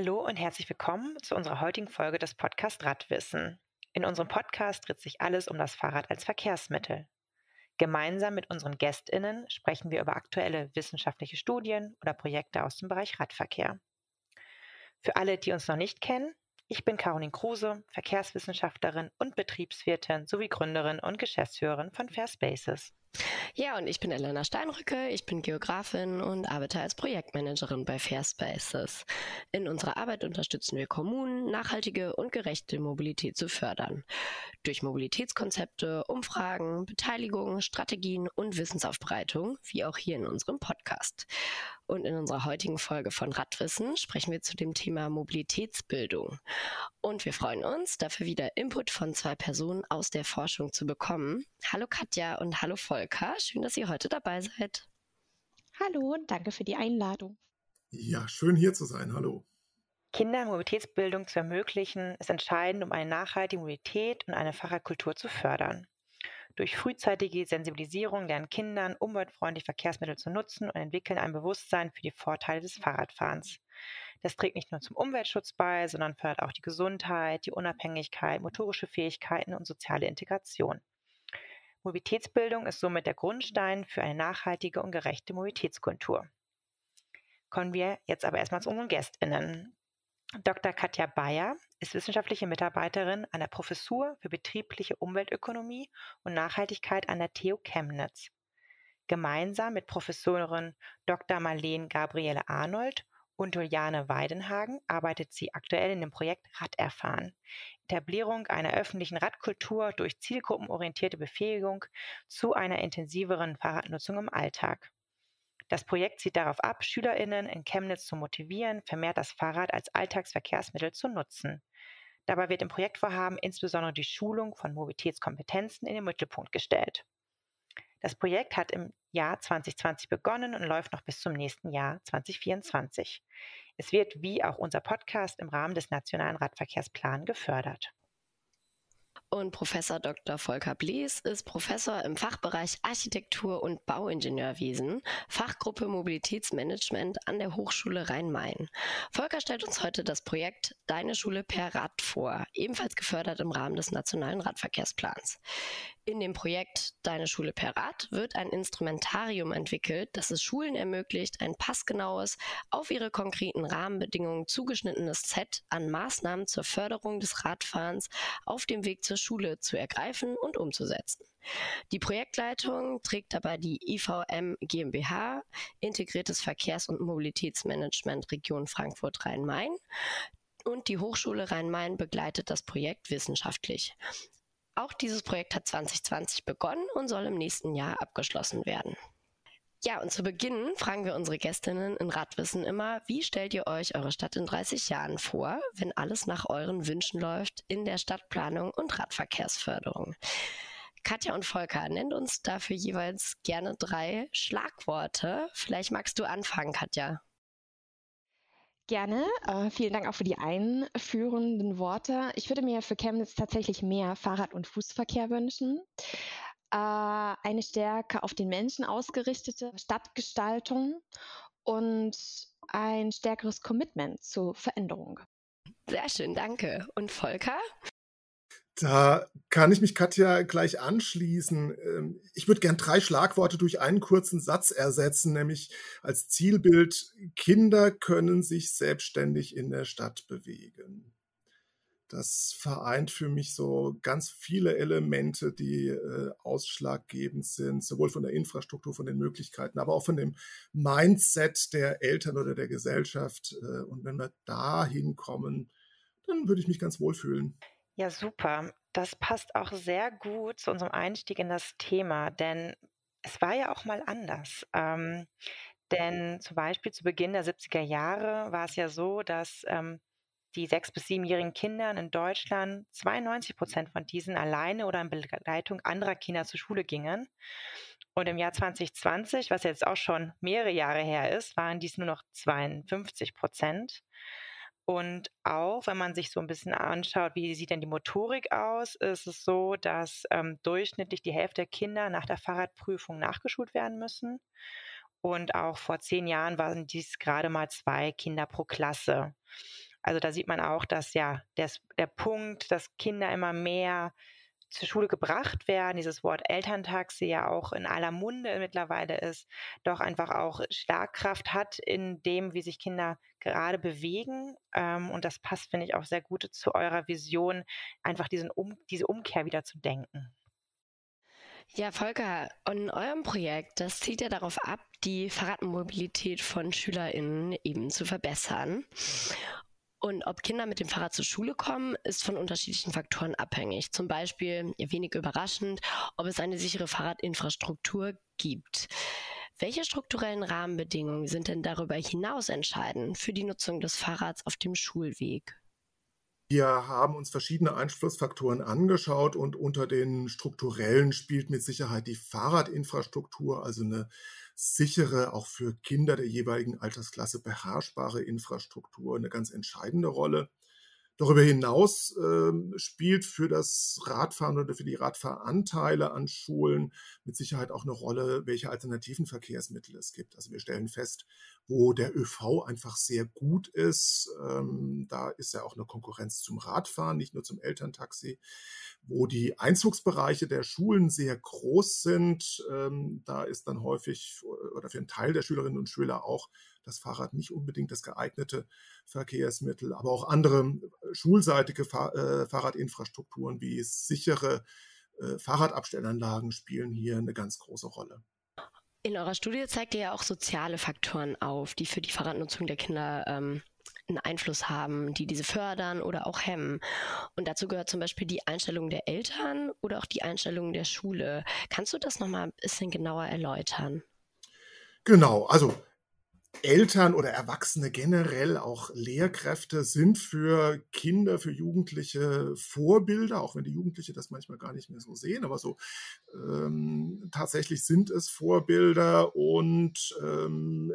Hallo und herzlich willkommen zu unserer heutigen Folge des Podcast Radwissen. In unserem Podcast dreht sich alles um das Fahrrad als Verkehrsmittel. Gemeinsam mit unseren GästInnen sprechen wir über aktuelle wissenschaftliche Studien oder Projekte aus dem Bereich Radverkehr. Für alle, die uns noch nicht kennen, ich bin Caroline Kruse, Verkehrswissenschaftlerin und Betriebswirtin sowie Gründerin und Geschäftsführerin von Fair Spaces. Ja, und ich bin Elena Steinrücke, ich bin Geografin und arbeite als Projektmanagerin bei Fair Spaces. In unserer Arbeit unterstützen wir Kommunen, nachhaltige und gerechte Mobilität zu fördern. Durch Mobilitätskonzepte, Umfragen, Beteiligung, Strategien und Wissensaufbereitung, wie auch hier in unserem Podcast. Und in unserer heutigen Folge von Radwissen sprechen wir zu dem Thema Mobilitätsbildung. Und wir freuen uns, dafür wieder Input von zwei Personen aus der Forschung zu bekommen. Hallo Katja und hallo Volker, schön, dass ihr heute dabei seid. Hallo und danke für die Einladung. Ja, schön hier zu sein. Hallo. Kindermobilitätsbildung zu ermöglichen, ist entscheidend, um eine nachhaltige Mobilität und eine Fahrradkultur zu fördern. Durch frühzeitige Sensibilisierung lernen Kindern, umweltfreundliche Verkehrsmittel zu nutzen und entwickeln ein Bewusstsein für die Vorteile des Fahrradfahrens. Das trägt nicht nur zum Umweltschutz bei, sondern fördert auch die Gesundheit, die Unabhängigkeit, motorische Fähigkeiten und soziale Integration. Mobilitätsbildung ist somit der Grundstein für eine nachhaltige und gerechte Mobilitätskultur. Kommen wir jetzt aber erstmal zu unseren GästInnen. Dr. Katja Bayer ist wissenschaftliche Mitarbeiterin an der Professur für betriebliche Umweltökonomie und Nachhaltigkeit an der TU Chemnitz. Gemeinsam mit Professorin Dr. Marlene Gabriele Arnold und Juliane Weidenhagen arbeitet sie aktuell in dem Projekt Raderfahren. Etablierung einer öffentlichen Radkultur durch zielgruppenorientierte Befähigung zu einer intensiveren Fahrradnutzung im Alltag. Das Projekt zielt darauf ab, SchülerInnen in Chemnitz zu motivieren, vermehrt das Fahrrad als Alltagsverkehrsmittel zu nutzen. Dabei wird im Projektvorhaben insbesondere die Schulung von Mobilitätskompetenzen in den Mittelpunkt gestellt. Das Projekt hat im Jahr 2020 begonnen und läuft noch bis zum nächsten Jahr 2024. Es wird wie auch unser Podcast im Rahmen des Nationalen Radverkehrsplan gefördert. Und Professor Dr. Volker Blies ist Professor im Fachbereich Architektur und Bauingenieurwesen, Fachgruppe Mobilitätsmanagement an der Hochschule Rhein-Main. Volker stellt uns heute das Projekt Deine Schule per Rad vor, ebenfalls gefördert im Rahmen des Nationalen Radverkehrsplans. In dem Projekt Deine Schule per Rad wird ein Instrumentarium entwickelt, das es Schulen ermöglicht, ein passgenaues, auf ihre konkreten Rahmenbedingungen zugeschnittenes Set an Maßnahmen zur Förderung des Radfahrens auf dem Weg zur Schule zu ergreifen und umzusetzen. Die Projektleitung trägt dabei die IVM GmbH, Integriertes Verkehrs- und Mobilitätsmanagement Region Frankfurt-Rhein-Main. Und die Hochschule Rhein-Main begleitet das Projekt wissenschaftlich. Auch dieses Projekt hat 2020 begonnen und soll im nächsten Jahr abgeschlossen werden. Ja, und zu Beginn fragen wir unsere Gästinnen in Radwissen immer, wie stellt ihr euch eure Stadt in 30 Jahren vor, wenn alles nach euren Wünschen läuft in der Stadtplanung und Radverkehrsförderung? Katja und Volker, nennt uns dafür jeweils gerne drei Schlagworte. Vielleicht magst du anfangen, Katja. Gerne. Äh, vielen Dank auch für die einführenden Worte. Ich würde mir für Chemnitz tatsächlich mehr Fahrrad- und Fußverkehr wünschen. Äh, eine stärker auf den Menschen ausgerichtete Stadtgestaltung und ein stärkeres Commitment zur Veränderung. Sehr schön, danke. Und Volker? Da kann ich mich Katja gleich anschließen. Ähm, ich würde gern drei Schlagworte durch einen kurzen Satz ersetzen, nämlich als Zielbild, Kinder können sich selbstständig in der Stadt bewegen. Das vereint für mich so ganz viele Elemente, die äh, ausschlaggebend sind, sowohl von der Infrastruktur, von den Möglichkeiten, aber auch von dem Mindset der Eltern oder der Gesellschaft. Äh, und wenn wir da hinkommen, dann würde ich mich ganz wohlfühlen. Ja, super. Das passt auch sehr gut zu unserem Einstieg in das Thema, denn es war ja auch mal anders. Ähm, denn zum Beispiel zu Beginn der 70er Jahre war es ja so, dass ähm, die sechs- bis siebenjährigen Kinder in Deutschland 92 Prozent von diesen alleine oder in Begleitung anderer Kinder zur Schule gingen. Und im Jahr 2020, was jetzt auch schon mehrere Jahre her ist, waren dies nur noch 52 Prozent. Und auch, wenn man sich so ein bisschen anschaut, wie sieht denn die Motorik aus, ist es so, dass ähm, durchschnittlich die Hälfte der Kinder nach der Fahrradprüfung nachgeschult werden müssen. Und auch vor zehn Jahren waren dies gerade mal zwei Kinder pro Klasse. Also da sieht man auch, dass ja der, der Punkt, dass Kinder immer mehr zur Schule gebracht werden, dieses Wort Elterntaxi ja auch in aller Munde mittlerweile ist, doch einfach auch Schlagkraft hat in dem, wie sich Kinder gerade bewegen. Ähm, und das passt, finde ich, auch sehr gut zu eurer Vision, einfach diesen um, diese Umkehr wieder zu denken. Ja, Volker, in eurem Projekt, das zielt ja darauf ab, die Fahrradmobilität von SchülerInnen eben zu verbessern. Und ob Kinder mit dem Fahrrad zur Schule kommen, ist von unterschiedlichen Faktoren abhängig. Zum Beispiel, wenig überraschend, ob es eine sichere Fahrradinfrastruktur gibt. Welche strukturellen Rahmenbedingungen sind denn darüber hinaus entscheidend für die Nutzung des Fahrrads auf dem Schulweg? Wir haben uns verschiedene Einflussfaktoren angeschaut und unter den strukturellen spielt mit Sicherheit die Fahrradinfrastruktur, also eine sichere, auch für Kinder der jeweiligen Altersklasse beherrschbare Infrastruktur eine ganz entscheidende Rolle. Darüber hinaus äh, spielt für das Radfahren oder für die Radfahranteile an Schulen mit Sicherheit auch eine Rolle, welche alternativen Verkehrsmittel es gibt. Also wir stellen fest, wo der ÖV einfach sehr gut ist, ähm, da ist ja auch eine Konkurrenz zum Radfahren, nicht nur zum Elterntaxi, wo die Einzugsbereiche der Schulen sehr groß sind, ähm, da ist dann häufig oder für einen Teil der Schülerinnen und Schüler auch das Fahrrad nicht unbedingt das geeignete Verkehrsmittel, aber auch andere äh, schulseitige äh, Fahrradinfrastrukturen wie sichere äh, Fahrradabstellanlagen spielen hier eine ganz große Rolle. In eurer Studie zeigt ihr ja auch soziale Faktoren auf, die für die Fahrradnutzung der Kinder ähm, einen Einfluss haben, die diese fördern oder auch hemmen. Und dazu gehört zum Beispiel die Einstellung der Eltern oder auch die Einstellung der Schule. Kannst du das nochmal ein bisschen genauer erläutern? Genau, also Eltern oder Erwachsene generell, auch Lehrkräfte sind für Kinder, für Jugendliche Vorbilder, auch wenn die Jugendliche das manchmal gar nicht mehr so sehen, aber so ähm, tatsächlich sind es Vorbilder und ähm,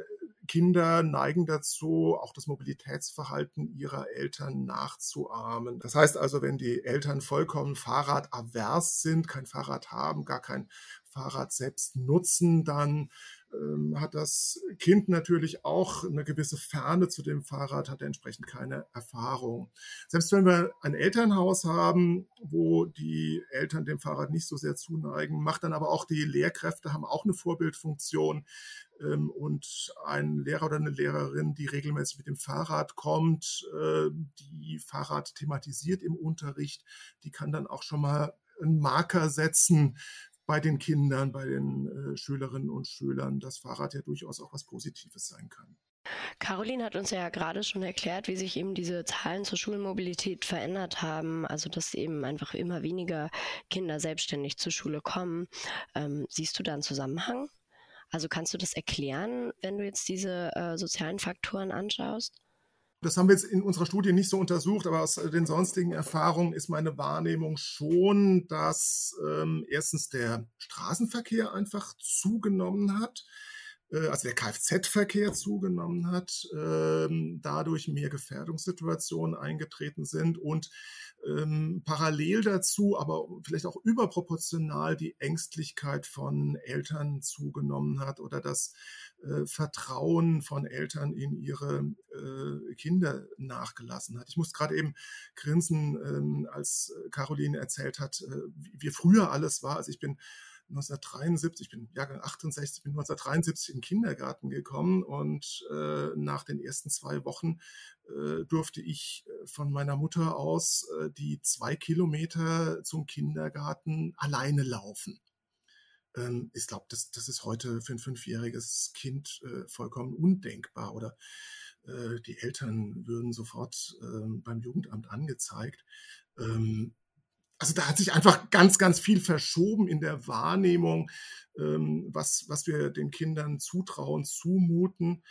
Kinder neigen dazu, auch das Mobilitätsverhalten ihrer Eltern nachzuahmen. Das heißt also, wenn die Eltern vollkommen fahrradavers sind, kein Fahrrad haben, gar kein Fahrrad selbst nutzen, dann ähm, hat das Kind natürlich auch eine gewisse Ferne zu dem Fahrrad, hat entsprechend keine Erfahrung. Selbst wenn wir ein Elternhaus haben, wo die Eltern dem Fahrrad nicht so sehr zuneigen, macht dann aber auch die Lehrkräfte haben auch eine Vorbildfunktion ähm, und ein Lehrer oder eine Lehrerin, die regelmäßig mit dem Fahrrad kommt, äh, die Fahrrad thematisiert im Unterricht, die kann dann auch schon mal einen Marker setzen bei den Kindern, bei den äh, Schülerinnen und Schülern, dass Fahrrad ja durchaus auch was Positives sein kann. Caroline hat uns ja gerade schon erklärt, wie sich eben diese Zahlen zur Schulmobilität verändert haben. Also dass eben einfach immer weniger Kinder selbstständig zur Schule kommen. Ähm, siehst du da einen Zusammenhang? Also kannst du das erklären, wenn du jetzt diese äh, sozialen Faktoren anschaust? Das haben wir jetzt in unserer Studie nicht so untersucht, aber aus den sonstigen Erfahrungen ist meine Wahrnehmung schon, dass ähm, erstens der Straßenverkehr einfach zugenommen hat, also der Kfz-Verkehr zugenommen hat, ähm, dadurch mehr Gefährdungssituationen eingetreten sind und ähm, parallel dazu, aber vielleicht auch überproportional die Ängstlichkeit von Eltern zugenommen hat oder das äh, Vertrauen von Eltern in ihre äh, Kinder nachgelassen hat. Ich muss gerade eben grinsen, ähm, als Caroline erzählt hat, äh, wie früher alles war. Also ich bin 1973, ich bin Jahrgang 68, bin 1973 in den Kindergarten gekommen und äh, nach den ersten zwei Wochen äh, durfte ich äh, von meiner Mutter aus äh, die zwei Kilometer zum Kindergarten alleine laufen. Ähm, ich glaube, das, das ist heute für ein fünfjähriges Kind äh, vollkommen undenkbar oder äh, die Eltern würden sofort ähm, beim Jugendamt angezeigt. Ähm, also da hat sich einfach ganz, ganz viel verschoben in der Wahrnehmung, ähm, was, was wir den Kindern zutrauen, zumuten.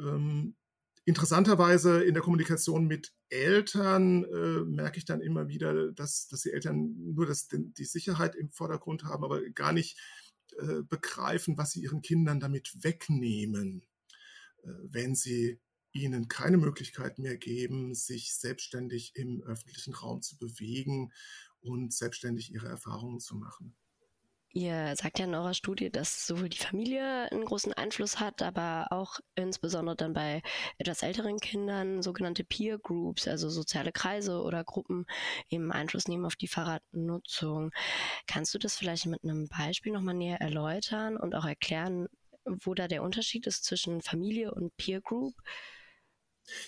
Ähm, interessanterweise in der Kommunikation mit Eltern äh, merke ich dann immer wieder, dass, dass die Eltern nur das, die Sicherheit im Vordergrund haben, aber gar nicht äh, begreifen, was sie ihren Kindern damit wegnehmen, äh, wenn sie ihnen keine Möglichkeit mehr geben, sich selbstständig im öffentlichen Raum zu bewegen und selbstständig ihre Erfahrungen zu machen. Ihr sagt ja in eurer Studie, dass sowohl die Familie einen großen Einfluss hat, aber auch insbesondere dann bei etwas älteren Kindern sogenannte Peer Groups, also soziale Kreise oder Gruppen, eben Einfluss nehmen auf die Fahrradnutzung. Kannst du das vielleicht mit einem Beispiel nochmal näher erläutern und auch erklären, wo da der Unterschied ist zwischen Familie und Peer Group?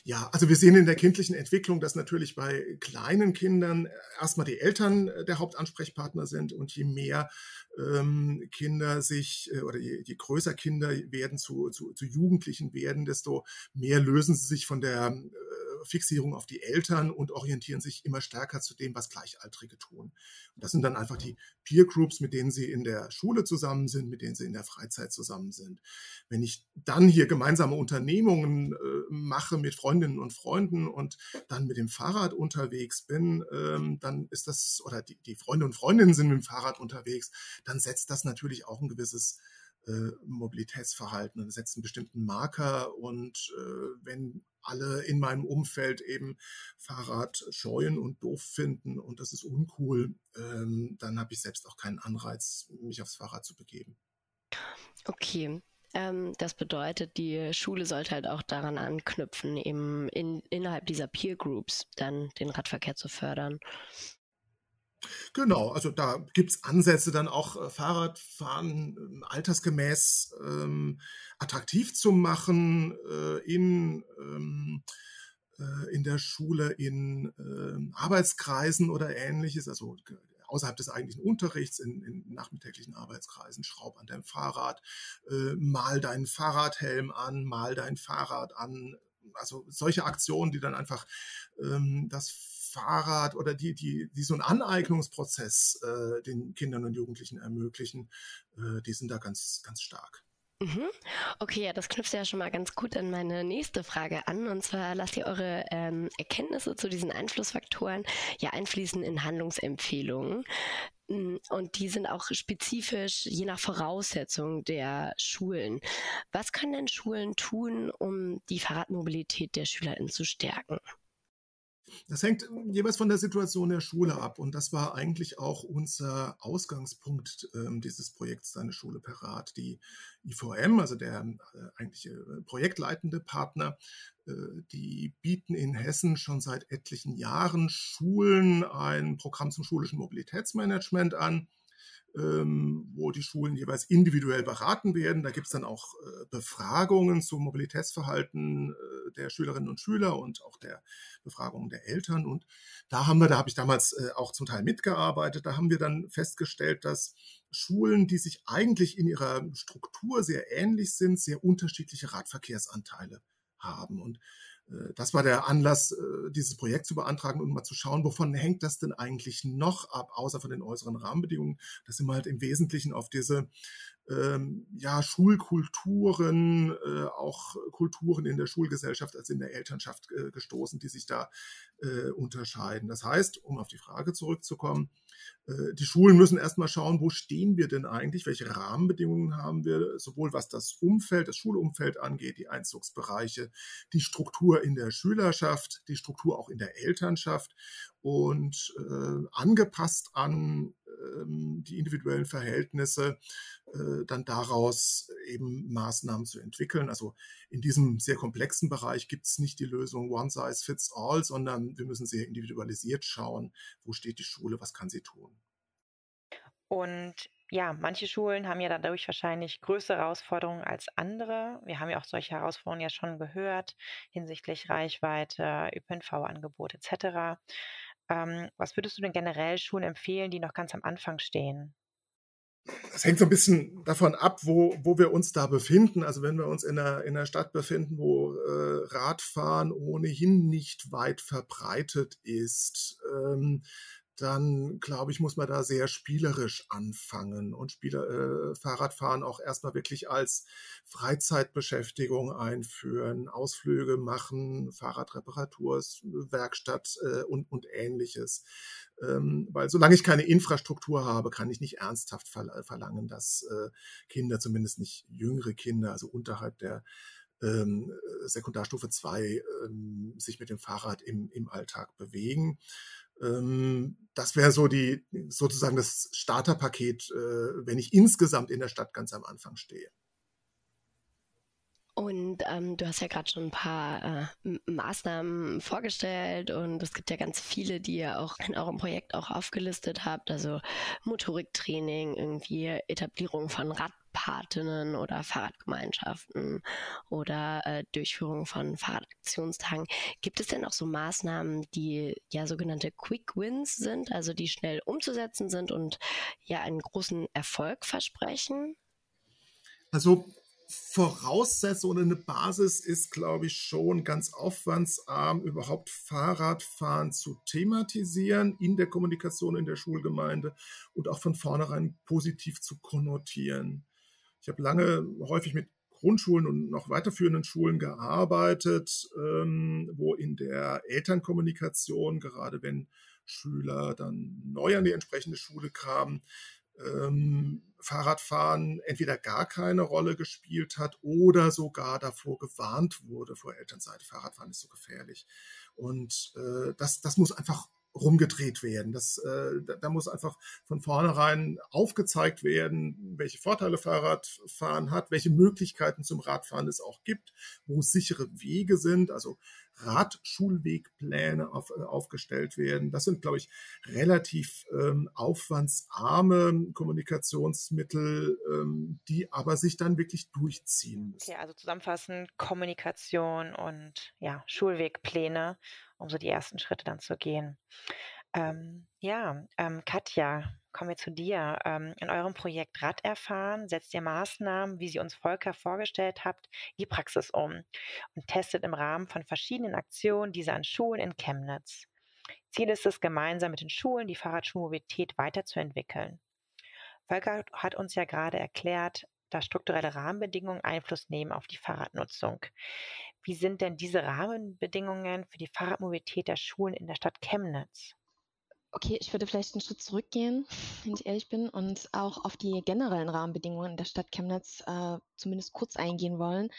Ja, also wir sehen in der kindlichen Entwicklung, dass natürlich bei kleinen Kindern erstmal die Eltern äh, der Hauptansprechpartner sind und je mehr ähm, Kinder sich äh, oder je, je, größer Kinder werden zu, zu, zu, Jugendlichen werden, desto mehr lösen sie sich von der äh, Fixierung auf die Eltern und orientieren sich immer stärker zu dem, was Gleichaltrige tun. Und das sind dann einfach die Peer Groups, mit denen sie in der Schule zusammen sind, mit denen sie in der Freizeit zusammen sind. Wenn ich dann hier gemeinsame Unternehmungen äh, mache mit Freundinnen und Freunden und dann mit dem Fahrrad unterwegs bin, ähm, dann ist das, oder die, die Freunde und Freundinnen sind mit dem Fahrrad unterwegs, dann setzt das natürlich auch ein gewisses äh, Mobilitätsverhalten und setzt einen bestimmten Marker. Und äh, wenn alle in meinem Umfeld eben Fahrrad scheuen und doof finden und das ist uncool, ähm, dann habe ich selbst auch keinen Anreiz, mich aufs Fahrrad zu begeben. Okay. Ähm, das bedeutet, die Schule sollte halt auch daran anknüpfen, eben in, innerhalb dieser Peer Groups dann den Radverkehr zu fördern. Genau, also da gibt es Ansätze, dann auch äh, Fahrradfahren äh, altersgemäß ähm, attraktiv zu machen äh, in, ähm, äh, in der Schule, in ähm, Arbeitskreisen oder ähnliches, also außerhalb des eigentlichen Unterrichts, in, in nachmittäglichen Arbeitskreisen, schraub an deinem Fahrrad, äh, mal deinen Fahrradhelm an, mal dein Fahrrad an, also solche Aktionen, die dann einfach ähm, das Fahrrad oder die, die, die so einen Aneignungsprozess äh, den Kindern und Jugendlichen ermöglichen, äh, die sind da ganz, ganz stark. Mhm. Okay, ja, das knüpft ja schon mal ganz gut an meine nächste Frage an. Und zwar lasst ihr eure ähm, Erkenntnisse zu diesen Einflussfaktoren ja einfließen in Handlungsempfehlungen. Mm, und die sind auch spezifisch je nach Voraussetzung der Schulen. Was können denn Schulen tun, um die Fahrradmobilität der SchülerInnen zu stärken? Das hängt jeweils von der Situation der Schule ab. Und das war eigentlich auch unser Ausgangspunkt äh, dieses Projekts Deine Schule Parat. Die IVM, also der äh, eigentliche äh, projektleitende Partner, äh, die bieten in Hessen schon seit etlichen Jahren Schulen ein Programm zum schulischen Mobilitätsmanagement an ähm, wo die Schulen jeweils individuell beraten werden. Da gibt es dann auch äh, Befragungen zum Mobilitätsverhalten äh, der Schülerinnen und Schüler und auch der Befragungen der Eltern. Und da haben wir, da habe ich damals äh, auch zum Teil mitgearbeitet, da haben wir dann festgestellt, dass Schulen, die sich eigentlich in ihrer Struktur sehr ähnlich sind, sehr unterschiedliche Radverkehrsanteile haben. Und das war der Anlass, äh, dieses Projekt zu beantragen und mal zu schauen, wovon hängt das denn eigentlich noch ab, außer von den äußeren Rahmenbedingungen. Das sind wir halt im Wesentlichen auf diese ähm, ja, Schulkulturen, äh, auch Kulturen in der Schulgesellschaft als in der Elternschaft äh, gestoßen, die sich da äh, unterscheiden. Das heißt, um auf die Frage zurückzukommen, äh, die Schulen müssen erstmal schauen, wo stehen wir denn eigentlich, welche Rahmenbedingungen haben wir, sowohl was das Umfeld, das Schulumfeld angeht, die Einzugsbereiche, die Struktur in der Schülerschaft, die Struktur auch in der Elternschaft und äh, angepasst an ähm, die individuellen Verhältnisse äh, dann daraus eben Maßnahmen zu entwickeln. Also in diesem sehr komplexen Bereich gibt es nicht die Lösung One Size Fits All, sondern wir müssen sehr individualisiert schauen, wo steht die Schule, was kann sie tun. Und ja, manche Schulen haben ja dadurch wahrscheinlich größere Herausforderungen als andere. Wir haben ja auch solche Herausforderungen ja schon gehört hinsichtlich Reichweite, ÖPNV-Angebot etc. Ähm, was würdest du denn generell Schulen empfehlen, die noch ganz am Anfang stehen? Das hängt so ein bisschen davon ab, wo, wo wir uns da befinden. Also wenn wir uns in einer, in einer Stadt befinden, wo äh, Radfahren ohnehin nicht weit verbreitet ist, ähm, dann glaube ich, muss man da sehr spielerisch anfangen und Spieler, äh, Fahrradfahren auch erstmal wirklich als Freizeitbeschäftigung einführen, Ausflüge machen, Fahrradreparaturwerkstatt äh, und, und ähnliches. Ähm, weil solange ich keine Infrastruktur habe, kann ich nicht ernsthaft verlangen, dass äh, Kinder, zumindest nicht jüngere Kinder, also unterhalb der ähm, Sekundarstufe 2, ähm, sich mit dem Fahrrad im, im Alltag bewegen. Ähm, das wäre so die sozusagen das Starterpaket, äh, wenn ich insgesamt in der Stadt ganz am Anfang stehe. Und ähm, du hast ja gerade schon ein paar äh, Maßnahmen vorgestellt und es gibt ja ganz viele, die ihr auch in eurem Projekt auch aufgelistet habt, also Motoriktraining, irgendwie Etablierung von Radpatinnen oder Fahrradgemeinschaften oder äh, Durchführung von Fahrradaktionstagen. Gibt es denn auch so Maßnahmen, die ja sogenannte Quick Wins sind, also die schnell umzusetzen sind und ja einen großen Erfolg versprechen? Also Voraussetzung oder eine Basis ist, glaube ich, schon ganz aufwandsarm, überhaupt Fahrradfahren zu thematisieren in der Kommunikation in der Schulgemeinde und auch von vornherein positiv zu konnotieren. Ich habe lange häufig mit Grundschulen und noch weiterführenden Schulen gearbeitet, ähm, wo in der Elternkommunikation, gerade wenn Schüler dann neu an die entsprechende Schule kamen, ähm, Fahrradfahren entweder gar keine Rolle gespielt hat oder sogar davor gewarnt wurde vor Elternseite. Fahrradfahren ist so gefährlich. Und äh, das, das muss einfach rumgedreht werden. Das, äh, da, da muss einfach von vornherein aufgezeigt werden, welche Vorteile Fahrradfahren hat, welche Möglichkeiten zum Radfahren es auch gibt, wo sichere Wege sind, also Radschulwegpläne auf, äh, aufgestellt werden. Das sind, glaube ich, relativ ähm, aufwandsarme Kommunikationsmittel, ähm, die aber sich dann wirklich durchziehen müssen. Okay, also zusammenfassend Kommunikation und ja, Schulwegpläne um so die ersten Schritte dann zu gehen. Ähm, ja, ähm, Katja, kommen wir zu dir. Ähm, in eurem Projekt Rad erfahren setzt ihr Maßnahmen, wie sie uns Volker vorgestellt habt, die Praxis um und testet im Rahmen von verschiedenen Aktionen diese an Schulen in Chemnitz. Ziel ist es, gemeinsam mit den Schulen die Fahrradschulmobilität weiterzuentwickeln. Volker hat uns ja gerade erklärt, dass strukturelle Rahmenbedingungen Einfluss nehmen auf die Fahrradnutzung. Wie sind denn diese Rahmenbedingungen für die Fahrradmobilität der Schulen in der Stadt Chemnitz? Okay, ich würde vielleicht einen Schritt zurückgehen, wenn ich ehrlich bin, und auch auf die generellen Rahmenbedingungen der Stadt Chemnitz äh, zumindest kurz eingehen wollen.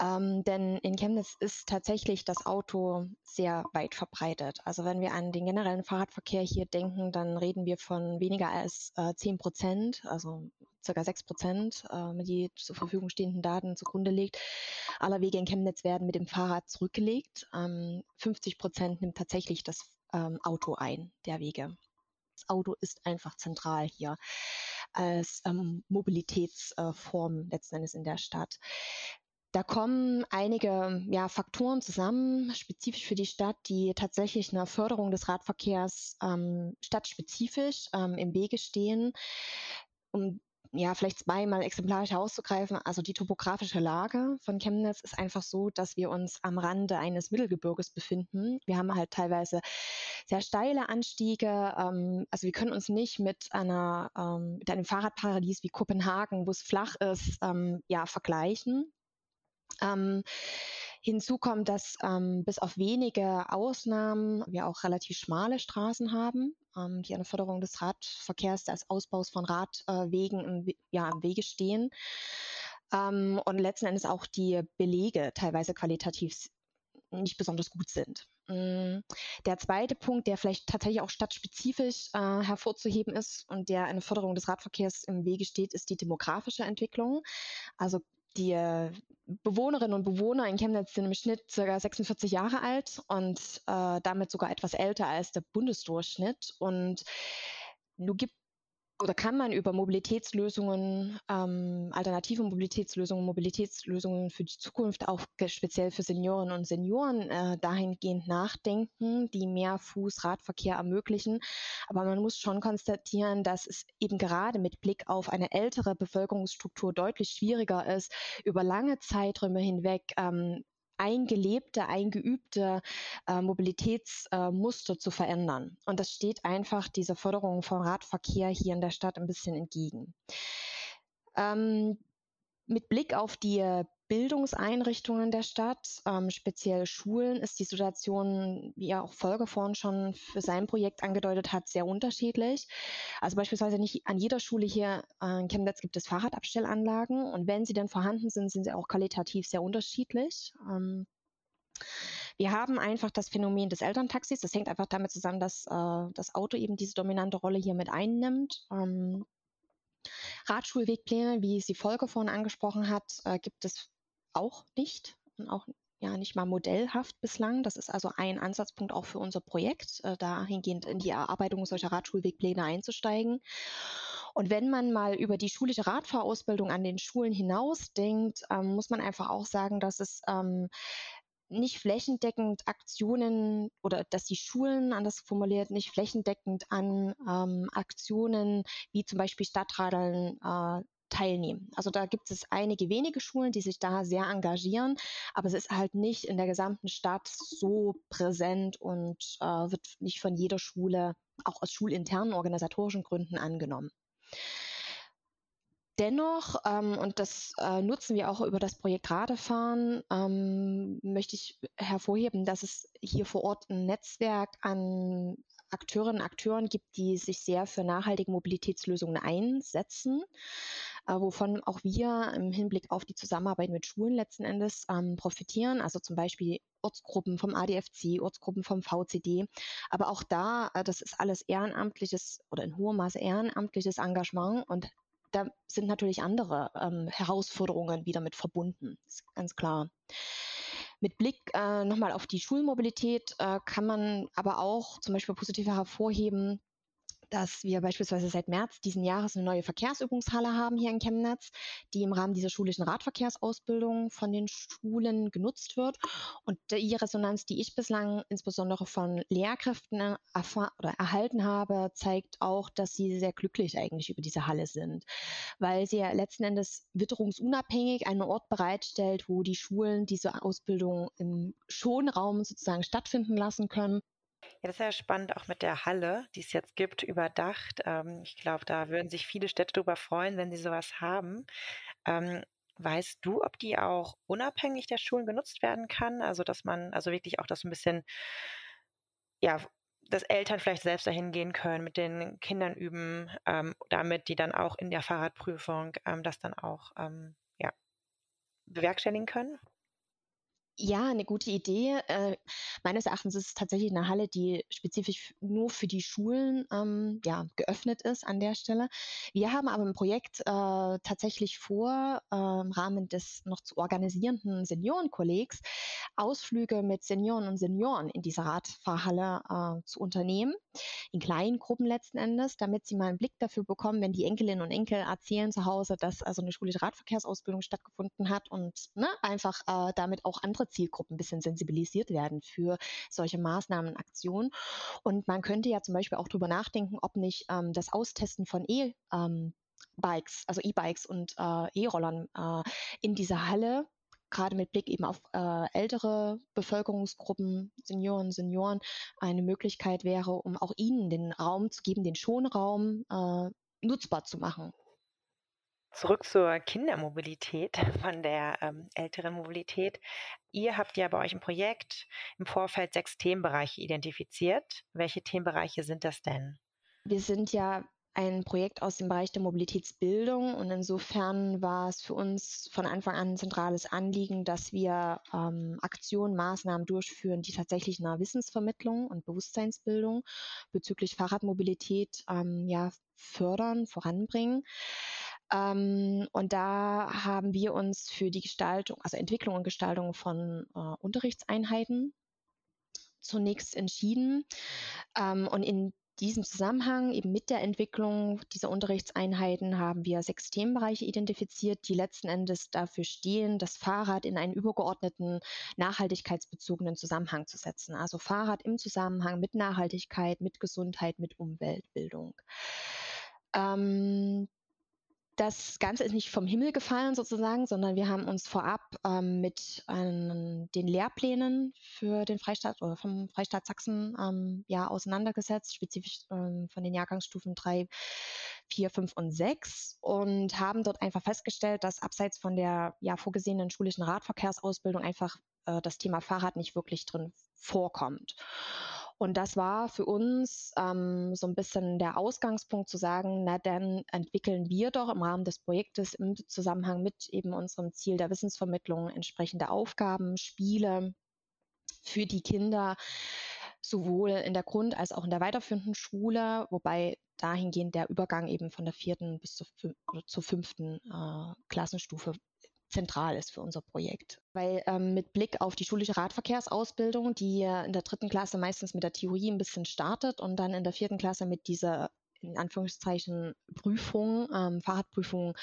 Ähm, denn in Chemnitz ist tatsächlich das Auto sehr weit verbreitet. Also wenn wir an den generellen Fahrradverkehr hier denken, dann reden wir von weniger als äh, 10 Prozent, also circa 6 Prozent, äh, die zur Verfügung stehenden Daten zugrunde legt. Aller Wege in Chemnitz werden mit dem Fahrrad zurückgelegt. Ähm, 50 Prozent nimmt tatsächlich das ähm, Auto ein, der Wege. Das Auto ist einfach zentral hier als ähm, Mobilitätsform äh, letzten Endes in der Stadt. Da kommen einige ja, Faktoren zusammen, spezifisch für die Stadt, die tatsächlich einer Förderung des Radverkehrs ähm, stadtspezifisch ähm, im Wege stehen. Um ja, vielleicht zweimal exemplarisch herauszugreifen, also die topografische Lage von Chemnitz ist einfach so, dass wir uns am Rande eines Mittelgebirges befinden. Wir haben halt teilweise sehr steile Anstiege. Ähm, also wir können uns nicht mit einer ähm, mit einem Fahrradparadies wie Kopenhagen, wo es flach ist, ähm, ja, vergleichen. Ähm, hinzu kommt, dass ähm, bis auf wenige Ausnahmen wir auch relativ schmale Straßen haben, ähm, die an der Förderung des Radverkehrs, des Ausbaus von Radwegen im, ja, im Wege stehen. Ähm, und letzten Endes auch die Belege teilweise qualitativ nicht besonders gut sind. Mm, der zweite Punkt, der vielleicht tatsächlich auch stadtspezifisch äh, hervorzuheben ist und der eine Förderung des Radverkehrs im Wege steht, ist die demografische Entwicklung. Also die äh, Bewohnerinnen und Bewohner in Chemnitz sind im Schnitt ca. 46 Jahre alt und äh, damit sogar etwas älter als der Bundesdurchschnitt. Und nun gibt oder kann man über Mobilitätslösungen, ähm, alternative Mobilitätslösungen, Mobilitätslösungen für die Zukunft, auch speziell für Seniorinnen und Senioren, äh, dahingehend nachdenken, die mehr Fuß-Radverkehr ermöglichen. Aber man muss schon konstatieren, dass es eben gerade mit Blick auf eine ältere Bevölkerungsstruktur deutlich schwieriger ist, über lange Zeiträume hinweg ähm, eingelebte, eingeübte äh, Mobilitätsmuster äh, zu verändern. Und das steht einfach dieser Förderung von Radverkehr hier in der Stadt ein bisschen entgegen. Ähm, mit Blick auf die Bildungseinrichtungen der Stadt, ähm, speziell Schulen, ist die Situation, wie ja auch Volker vorhin schon für sein Projekt angedeutet hat, sehr unterschiedlich. Also beispielsweise nicht an jeder Schule hier in Chemnitz gibt es Fahrradabstellanlagen und wenn sie dann vorhanden sind, sind sie auch qualitativ sehr unterschiedlich. Ähm, Wir haben einfach das Phänomen des Elterntaxis. Das hängt einfach damit zusammen, dass äh, das Auto eben diese dominante Rolle hier mit einnimmt. Ähm, Radschulwegpläne, wie es die Folge vorhin angesprochen hat, äh, gibt es auch nicht und auch ja nicht mal modellhaft bislang. Das ist also ein Ansatzpunkt auch für unser Projekt, äh, dahingehend in die Erarbeitung solcher Radschulwegpläne einzusteigen. Und wenn man mal über die schulische Radfahrausbildung an den Schulen hinausdenkt, ähm, muss man einfach auch sagen, dass es ähm, nicht flächendeckend Aktionen oder dass die Schulen, anders formuliert, nicht flächendeckend an ähm, Aktionen wie zum Beispiel Stadtradeln äh, teilnehmen. Also da gibt es einige wenige Schulen, die sich da sehr engagieren, aber es ist halt nicht in der gesamten Stadt so präsent und äh, wird nicht von jeder Schule auch aus schulinternen organisatorischen Gründen angenommen. Dennoch, ähm, und das äh, nutzen wir auch über das Projekt Radefahren, ähm, möchte ich hervorheben, dass es hier vor Ort ein Netzwerk an Akteurinnen und Akteuren gibt, die sich sehr für nachhaltige Mobilitätslösungen einsetzen, wovon auch wir im Hinblick auf die Zusammenarbeit mit Schulen letzten Endes ähm, profitieren. Also zum Beispiel Ortsgruppen vom ADFC, Ortsgruppen vom VCD. Aber auch da, äh, das ist alles ehrenamtliches oder in hohem Maße ehrenamtliches Engagement und da sind natürlich andere ähm, Herausforderungen wieder mit verbunden, ist ganz klar. Mit Blick äh, nochmal auf die Schulmobilität äh, kann man aber auch zum Beispiel positiv hervorheben, dass wir beispielsweise seit März diesen Jahres eine neue Verkehrsübungshalle haben hier in Chemnitz, die im Rahmen dieser schulischen Radverkehrsausbildung von den Schulen genutzt wird. Und die Resonanz, die ich bislang insbesondere von Lehrkräften erhalten habe, zeigt auch, dass sie sehr glücklich eigentlich über diese Halle sind, weil sie ja letzten Endes witterungsunabhängig einen Ort bereitstellt, wo die Schulen diese Ausbildung im Schonraum sozusagen stattfinden lassen können ja, das ist ja spannend, auch mit der Halle, die es jetzt gibt, überdacht. Ähm, ich glaube, da würden sich viele Städte darüber freuen, wenn sie sowas haben. Ähm, weißt du, ob die auch unabhängig der Schulen genutzt werden kann? Also, dass man, also wirklich auch das ein bisschen, ja, dass Eltern vielleicht selbst dahin gehen können, mit den Kindern üben, ähm, damit die dann auch in der Fahrradprüfung ähm, das dann auch ähm, ja, bewerkstelligen können? Ja, eine gute Idee. Äh, meines Erachtens ist es tatsächlich eine Halle, die spezifisch nur für die Schulen ähm, ja, geöffnet ist an der Stelle. Wir haben aber im Projekt äh, tatsächlich vor, äh, im Rahmen des noch zu organisierenden Seniorenkollegs Ausflüge mit Senioren und Senioren in dieser Radfahrhalle äh, zu unternehmen, in kleinen Gruppen letzten Endes, damit sie mal einen Blick dafür bekommen, wenn die Enkelinnen und Enkel erzählen zu Hause, dass also eine schulische Radverkehrsausbildung stattgefunden hat und ne, einfach äh, damit auch andere Zielgruppen ein bisschen sensibilisiert werden für solche Maßnahmen und Aktionen. Und man könnte ja zum Beispiel auch darüber nachdenken, ob nicht ähm, das Austesten von E- ähm, Bikes, also E-Bikes und äh, E-Rollern äh, in dieser Halle gerade mit Blick eben auf äh, ältere Bevölkerungsgruppen, Senioren, Senioren, eine Möglichkeit wäre, um auch ihnen den Raum zu geben, den Schonraum äh, nutzbar zu machen. Zurück zur Kindermobilität von der ähm, älteren Mobilität. Ihr habt ja bei euch im Projekt im Vorfeld sechs Themenbereiche identifiziert. Welche Themenbereiche sind das denn? Wir sind ja ein Projekt aus dem Bereich der Mobilitätsbildung und insofern war es für uns von Anfang an ein zentrales Anliegen, dass wir ähm, Aktionen, Maßnahmen durchführen, die tatsächlich einer Wissensvermittlung und Bewusstseinsbildung bezüglich Fahrradmobilität ähm, ja, fördern, voranbringen. Ähm, und da haben wir uns für die Gestaltung, also Entwicklung und Gestaltung von äh, Unterrichtseinheiten zunächst entschieden. Ähm, und in diesem Zusammenhang, eben mit der Entwicklung dieser Unterrichtseinheiten, haben wir sechs Themenbereiche identifiziert, die letzten Endes dafür stehen, das Fahrrad in einen übergeordneten, nachhaltigkeitsbezogenen Zusammenhang zu setzen. Also Fahrrad im Zusammenhang mit Nachhaltigkeit, mit Gesundheit, mit Umweltbildung. Ähm, das Ganze ist nicht vom Himmel gefallen sozusagen, sondern wir haben uns vorab ähm, mit ähm, den Lehrplänen für den Freistaat oder vom Freistaat Sachsen ähm, ja auseinandergesetzt, spezifisch ähm, von den Jahrgangsstufen 3, 4, 5 und 6 und haben dort einfach festgestellt, dass abseits von der ja vorgesehenen schulischen Radverkehrsausbildung einfach äh, das Thema Fahrrad nicht wirklich drin vorkommt. Und das war für uns ähm, so ein bisschen der Ausgangspunkt zu sagen, na dann entwickeln wir doch im Rahmen des Projektes im Zusammenhang mit eben unserem Ziel der Wissensvermittlung entsprechende Aufgaben, Spiele, für die Kinder sowohl in der Grund- als auch in der weiterführenden Schule, wobei dahingehend der Übergang eben von der vierten bis zur, zur fünften äh, Klassenstufe zentral ist für unser Projekt. Weil ähm, mit Blick auf die schulische Radverkehrsausbildung, die in der dritten Klasse meistens mit der Theorie ein bisschen startet und dann in der vierten Klasse mit dieser in Anführungszeichen Prüfung, ähm, Fahrradprüfung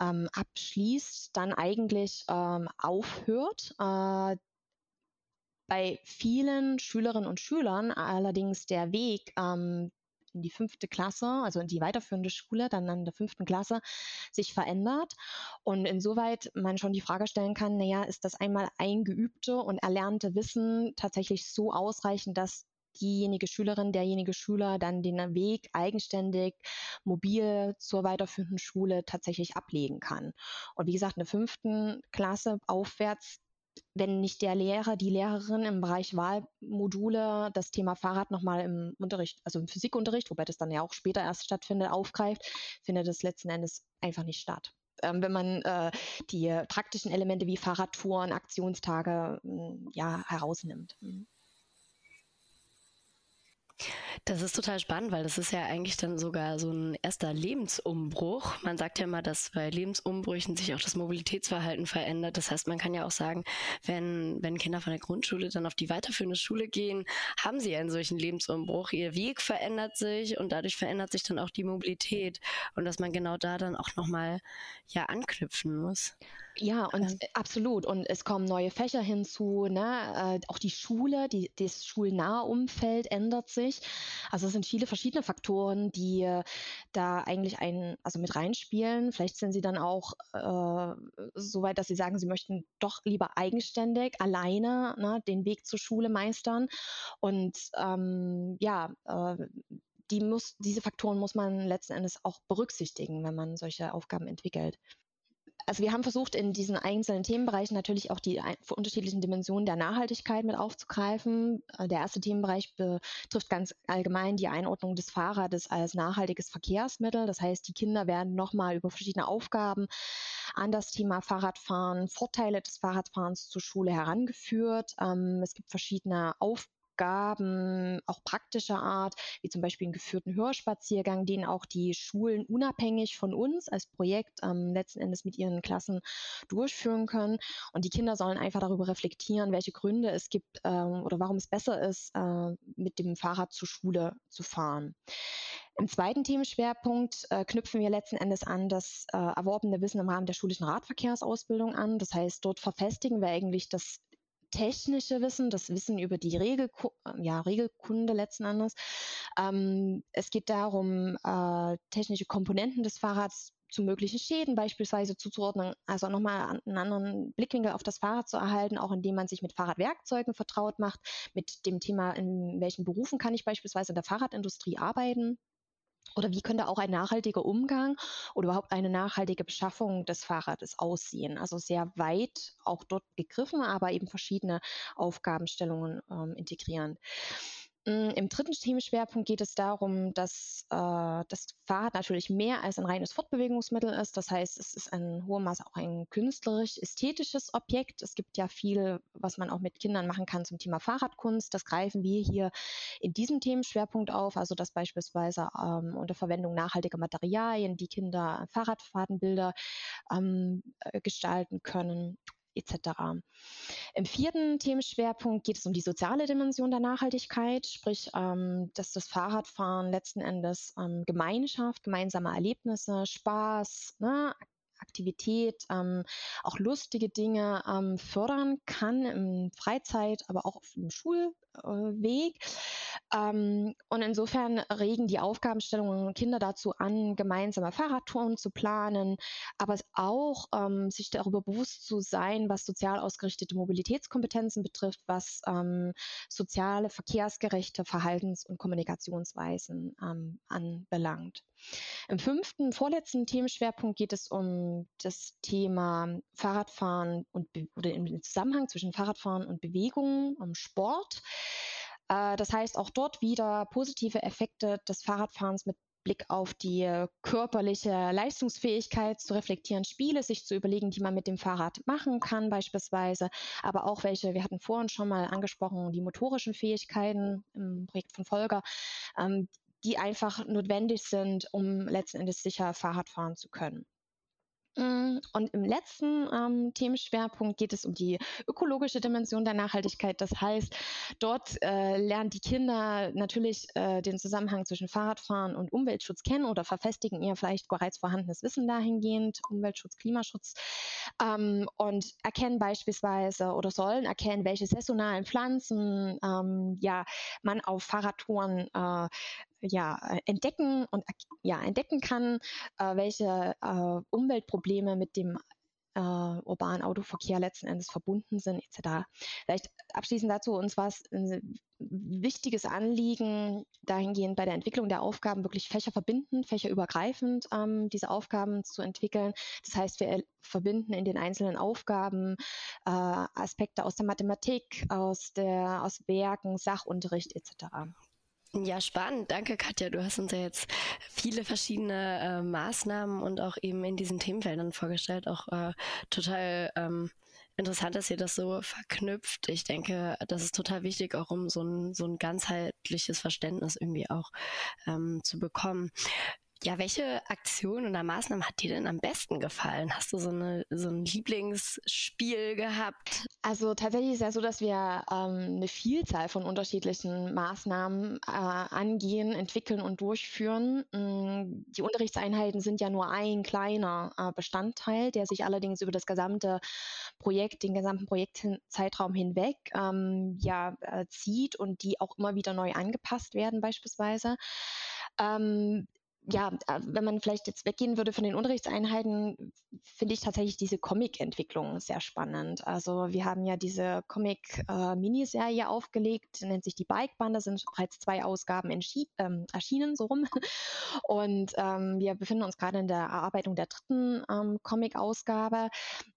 ähm, abschließt, dann eigentlich ähm, aufhört. Äh, bei vielen Schülerinnen und Schülern allerdings der Weg ähm, in die fünfte Klasse, also in die weiterführende Schule, dann in der fünften Klasse, sich verändert. Und insoweit man schon die Frage stellen kann, naja, ist das einmal eingeübte und erlernte Wissen tatsächlich so ausreichend, dass diejenige Schülerin, derjenige Schüler dann den Weg eigenständig, mobil zur weiterführenden Schule tatsächlich ablegen kann. Und wie gesagt, in der fünften Klasse aufwärts wenn nicht der Lehrer, die Lehrerin im Bereich Wahlmodule das Thema Fahrrad nochmal im Unterricht, also im Physikunterricht, wobei das dann ja auch später erst stattfindet, aufgreift, findet es letzten Endes einfach nicht statt. Ähm, wenn man äh, die praktischen Elemente wie Fahrradtouren, Aktionstage hm, ja, herausnimmt. Mhm. Das ist total spannend, weil das ist ja eigentlich dann sogar so ein erster Lebensumbruch. Man sagt ja immer, dass bei Lebensumbrüchen sich auch das Mobilitätsverhalten verändert. Das heißt, man kann ja auch sagen, wenn, wenn Kinder von der Grundschule dann auf die weiterführende Schule gehen, haben sie einen solchen Lebensumbruch. Ihr Weg verändert sich und dadurch verändert sich dann auch die Mobilität und dass man genau da dann auch nochmal ja anknüpfen muss. Ja, und ähm. absolut. Und es kommen neue Fächer hinzu. Ne? Äh, auch die Schule, die, das schulnahe Umfeld ändert sich. Also es sind viele verschiedene Faktoren, die äh, da eigentlich ein, also mit reinspielen. Vielleicht sind sie dann auch äh, so weit, dass sie sagen, sie möchten doch lieber eigenständig, alleine ne, den Weg zur Schule meistern. Und ähm, ja, äh, die muss, diese Faktoren muss man letzten Endes auch berücksichtigen, wenn man solche Aufgaben entwickelt also wir haben versucht, in diesen einzelnen Themenbereichen natürlich auch die unterschiedlichen Dimensionen der Nachhaltigkeit mit aufzugreifen. Äh, der erste Themenbereich betrifft ganz allgemein die Einordnung des Fahrrades als nachhaltiges Verkehrsmittel. Das heißt, die Kinder werden nochmal über verschiedene Aufgaben an das Thema Fahrradfahren, Vorteile des Fahrradfahrens zur Schule herangeführt. Ähm, es gibt verschiedene Aufgaben Aufgaben, auch praktischer Art, wie zum Beispiel einen geführten Hörspaziergang, den auch die Schulen unabhängig von uns als Projekt ähm, letzten Endes mit ihren Klassen durchführen können. Und die Kinder sollen einfach darüber reflektieren, welche Gründe es gibt ähm, oder warum es besser ist, äh, mit dem Fahrrad zur Schule zu fahren. Im zweiten Themenschwerpunkt äh, knüpfen wir letzten Endes an das äh, erworbene Wissen im Rahmen der schulischen Radverkehrsausbildung an. Das heißt, dort verfestigen wir eigentlich das technische Wissen, das Wissen über die Regelku ja, Regelkunde letzten Endes. Ähm, es geht darum, äh, technische Komponenten des Fahrrads zu möglichen Schäden beispielsweise zuzuordnen, also nochmal einen anderen Blickwinkel auf das Fahrrad zu erhalten, auch indem man sich mit Fahrradwerkzeugen vertraut macht, mit dem Thema, in welchen Berufen kann ich beispielsweise in der Fahrradindustrie arbeiten. Oder wie könnte auch ein nachhaltiger Umgang oder überhaupt eine nachhaltige Beschaffung des Fahrrades aussehen? Also sehr weit auch dort gegriffen, aber eben verschiedene Aufgabenstellungen ähm, integrieren. Mm, Im dritten Themenschwerpunkt geht es darum, dass äh, das Fahrrad natürlich mehr als ein reines Fortbewegungsmittel ist. Das heißt, es ist in hohem Maße auch ein künstlerisch-ästhetisches Objekt. Es gibt ja viel, was man auch mit Kindern machen kann zum Thema Fahrradkunst. Das greifen wir hier in diesem Themenschwerpunkt auf. Also, dass beispielsweise ähm, unter Verwendung nachhaltiger Materialien die Kinder Fahrradfahrtenbilder ähm, äh, gestalten können etc. Im vierten Themenschwerpunkt geht es um die soziale Dimension der Nachhaltigkeit, sprich, ähm, dass das Fahrradfahren letzten Endes ähm, Gemeinschaft, gemeinsame Erlebnisse, Spaß, ne, Aktivität, ähm, auch lustige Dinge ähm, fördern kann im Freizeit, aber auch im Schulweg. Ähm, und insofern regen die Aufgabenstellungen Kinder dazu an, gemeinsame Fahrradtouren zu planen, aber auch ähm, sich darüber bewusst zu sein, was sozial ausgerichtete Mobilitätskompetenzen betrifft, was ähm, soziale, verkehrsgerechte Verhaltens- und Kommunikationsweisen ähm, anbelangt. Im fünften, vorletzten Themenschwerpunkt geht es um das Thema Fahrradfahren und oder im Zusammenhang zwischen Fahrradfahren und Bewegung, um Sport. Äh, das heißt auch dort wieder positive Effekte des Fahrradfahrens mit Blick auf die körperliche Leistungsfähigkeit zu reflektieren, Spiele sich zu überlegen, die man mit dem Fahrrad machen kann beispielsweise, aber auch welche, wir hatten vorhin schon mal angesprochen, die motorischen Fähigkeiten im Projekt von Volker, ähm, die einfach notwendig sind, um letzten Endes sicher Fahrrad fahren zu können. Mm, und im letzten ähm, Themenschwerpunkt geht es um die ökologische Dimension der Nachhaltigkeit. Das heißt, dort äh, lernen die Kinder natürlich äh, den Zusammenhang zwischen Fahrradfahren und Umweltschutz kennen oder verfestigen ihr vielleicht bereits vorhandenes Wissen dahingehend, Umweltschutz, Klimaschutz, ähm, und erkennen beispielsweise oder sollen erkennen, welche saisonalen Pflanzen ähm, ja, man auf Fahrradtouren äh, ja, äh, entdecken und ja, entdecken kann, äh, welche äh, Umweltprobleme mit dem äh, urbanen Autoverkehr letzten Endes verbunden sind, etc. Vielleicht abschließend dazu, uns war es ein wichtiges Anliegen, dahingehend bei der Entwicklung der Aufgaben wirklich fächerverbindend, fächerübergreifend ähm, diese Aufgaben zu entwickeln. Das heißt, wir verbinden in den einzelnen Aufgaben äh, Aspekte aus der Mathematik, aus der aus Werken, Sachunterricht etc. Ja, spannend. Danke, Katja. Du hast uns ja jetzt viele verschiedene äh, Maßnahmen und auch eben in diesen Themenfeldern vorgestellt. Auch äh, total ähm, interessant, dass ihr das so verknüpft. Ich denke, das ist total wichtig, auch um so ein, so ein ganzheitliches Verständnis irgendwie auch ähm, zu bekommen. Ja, welche Aktion oder Maßnahmen hat dir denn am besten gefallen? Hast du so, eine, so ein Lieblingsspiel gehabt? Also tatsächlich ist es ja so, dass wir ähm, eine Vielzahl von unterschiedlichen Maßnahmen äh, angehen, entwickeln und durchführen. Mm, die Unterrichtseinheiten sind ja nur ein kleiner äh, Bestandteil, der sich allerdings über das gesamte Projekt, den gesamten Projektzeitraum hinweg ähm, ja, äh, zieht und die auch immer wieder neu angepasst werden beispielsweise. Ähm, ja, äh, wenn man vielleicht jetzt weggehen würde von den Unterrichtseinheiten, finde ich tatsächlich diese Comic-Entwicklung sehr spannend. Also wir haben ja diese Comic-Miniserie äh, aufgelegt, nennt sich die Bike-Band, da sind bereits zwei Ausgaben ähm, erschienen, so rum. Und ähm, wir befinden uns gerade in der Erarbeitung der dritten ähm, Comic-Ausgabe.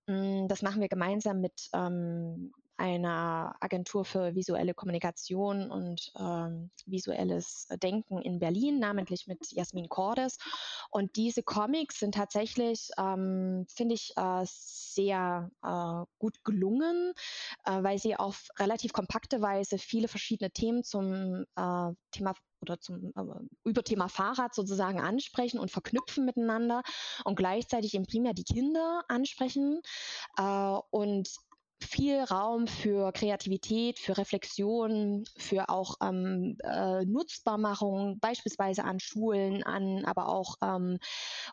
Mm, das machen wir gemeinsam mit ähm, einer Agentur für visuelle Kommunikation und ähm, visuelles Denken in Berlin, namentlich mit Jasmin Cordes. Und diese Comics sind tatsächlich, ähm, finde ich, äh, sehr äh, gut gelungen, äh, weil sie auf relativ kompakte Weise viele verschiedene Themen zum äh, Thema oder zum äh, Überthema Fahrrad sozusagen ansprechen und verknüpfen miteinander und gleichzeitig eben primär die Kinder ansprechen äh, und viel Raum für Kreativität, für Reflexion, für auch ähm, äh, Nutzbarmachung, beispielsweise an Schulen, an aber auch ähm,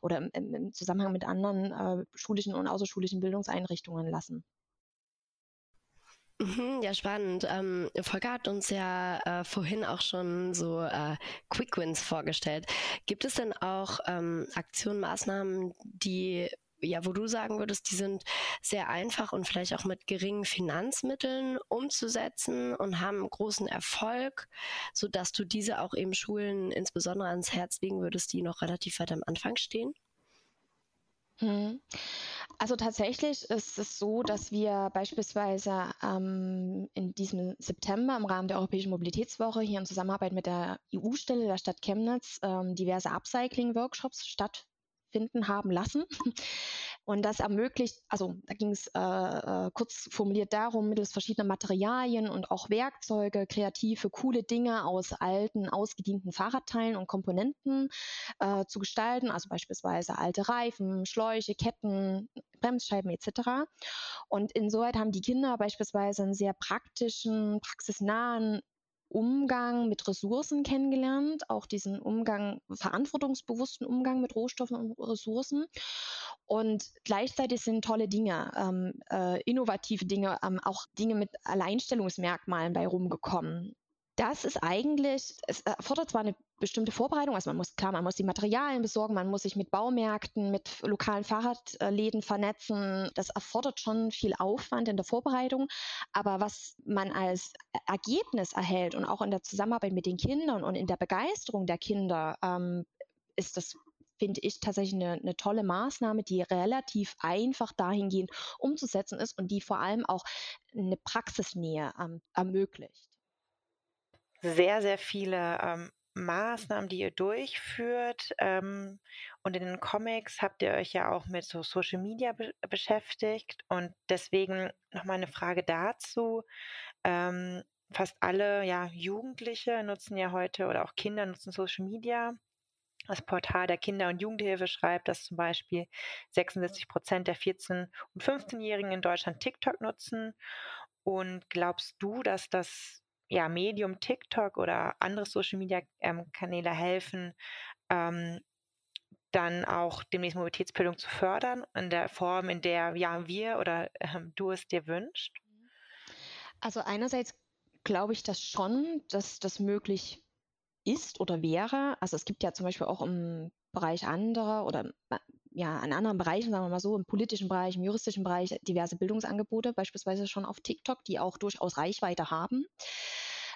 oder im, im, Zusammenhang mit anderen äh, schulischen und außerschulischen Bildungseinrichtungen lassen. Mhm, ja, spannend. Ähm, Volker hat uns ja äh, vorhin auch schon so äh, Quick Wins vorgestellt. Gibt es denn auch ähm, Aktionen, Maßnahmen, die ja, wo du sagen würdest, die sind sehr einfach und vielleicht auch mit geringen Finanzmitteln umzusetzen und haben großen Erfolg, sodass du diese auch eben Schulen insbesondere ans Herz legen würdest, die noch relativ weit am Anfang stehen? Hm. Also tatsächlich ist es so, dass wir beispielsweise ähm, in diesem September im Rahmen der Europäischen Mobilitätswoche hier in Zusammenarbeit mit der EU-Stelle der Stadt Chemnitz ähm, diverse Upcycling-Workshops statt finden haben lassen. Und das ermöglicht, also da ging es äh, äh, kurz formuliert darum, mittels verschiedener Materialien und auch Werkzeuge kreative, coole Dinge aus alten, ausgedienten Fahrradteilen und Komponenten äh, zu gestalten, also beispielsweise alte Reifen, Schläuche, Ketten, Bremsscheiben etc. Und insoweit haben die Kinder beispielsweise einen sehr praktischen, praxisnahen Umgang mit Ressourcen kennengelernt, auch diesen Umgang, verantwortungsbewussten Umgang mit Rohstoffen und Ressourcen. Und gleichzeitig sind tolle Dinge, ähm, äh, innovative Dinge, ähm, auch Dinge mit Alleinstellungsmerkmalen bei rumgekommen das ist eigentlich, es erfordert zwar eine bestimmte Vorbereitung, also man muss, klar, man muss die Materialien besorgen, man muss sich mit Baumärkten, mit lokalen Fahrradläden vernetzen. Das erfordert schon viel Aufwand in der Vorbereitung. Aber was man als Ergebnis erhält und auch in der Zusammenarbeit mit den Kindern und in der Begeisterung der Kinder, ähm, ist das finde ich tatsächlich eine, eine, tolle Maßnahme, die relativ einfach dahingehend umzusetzen ist und die vor allem auch eine Praxisnähe ähm, ermöglicht sehr, sehr viele ähm, Maßnahmen, die ihr durchführt. Ähm, und in den Comics habt ihr euch ja auch mit so Social Media be beschäftigt. Und deswegen nochmal eine Frage dazu. Ähm, fast alle ja, Jugendliche nutzen ja heute oder auch Kinder nutzen Social Media. Das Portal der Kinder- und Jugendhilfe schreibt, dass zum Beispiel 76 Prozent der 14- und 15-Jährigen in Deutschland TikTok nutzen. Und glaubst du, dass das ja, Medium TikTok oder andere Social-Media-Kanäle ähm, helfen, ähm, dann auch demnächst Mobilitätsbildung zu fördern, in der Form, in der ja, wir oder ähm, du es dir wünschst? Also einerseits glaube ich das schon, dass das möglich ist oder wäre. Also es gibt ja zum Beispiel auch im Bereich anderer oder äh, ja, in anderen Bereichen, sagen wir mal so, im politischen Bereich, im juristischen Bereich, diverse Bildungsangebote, beispielsweise schon auf TikTok, die auch durchaus Reichweite haben.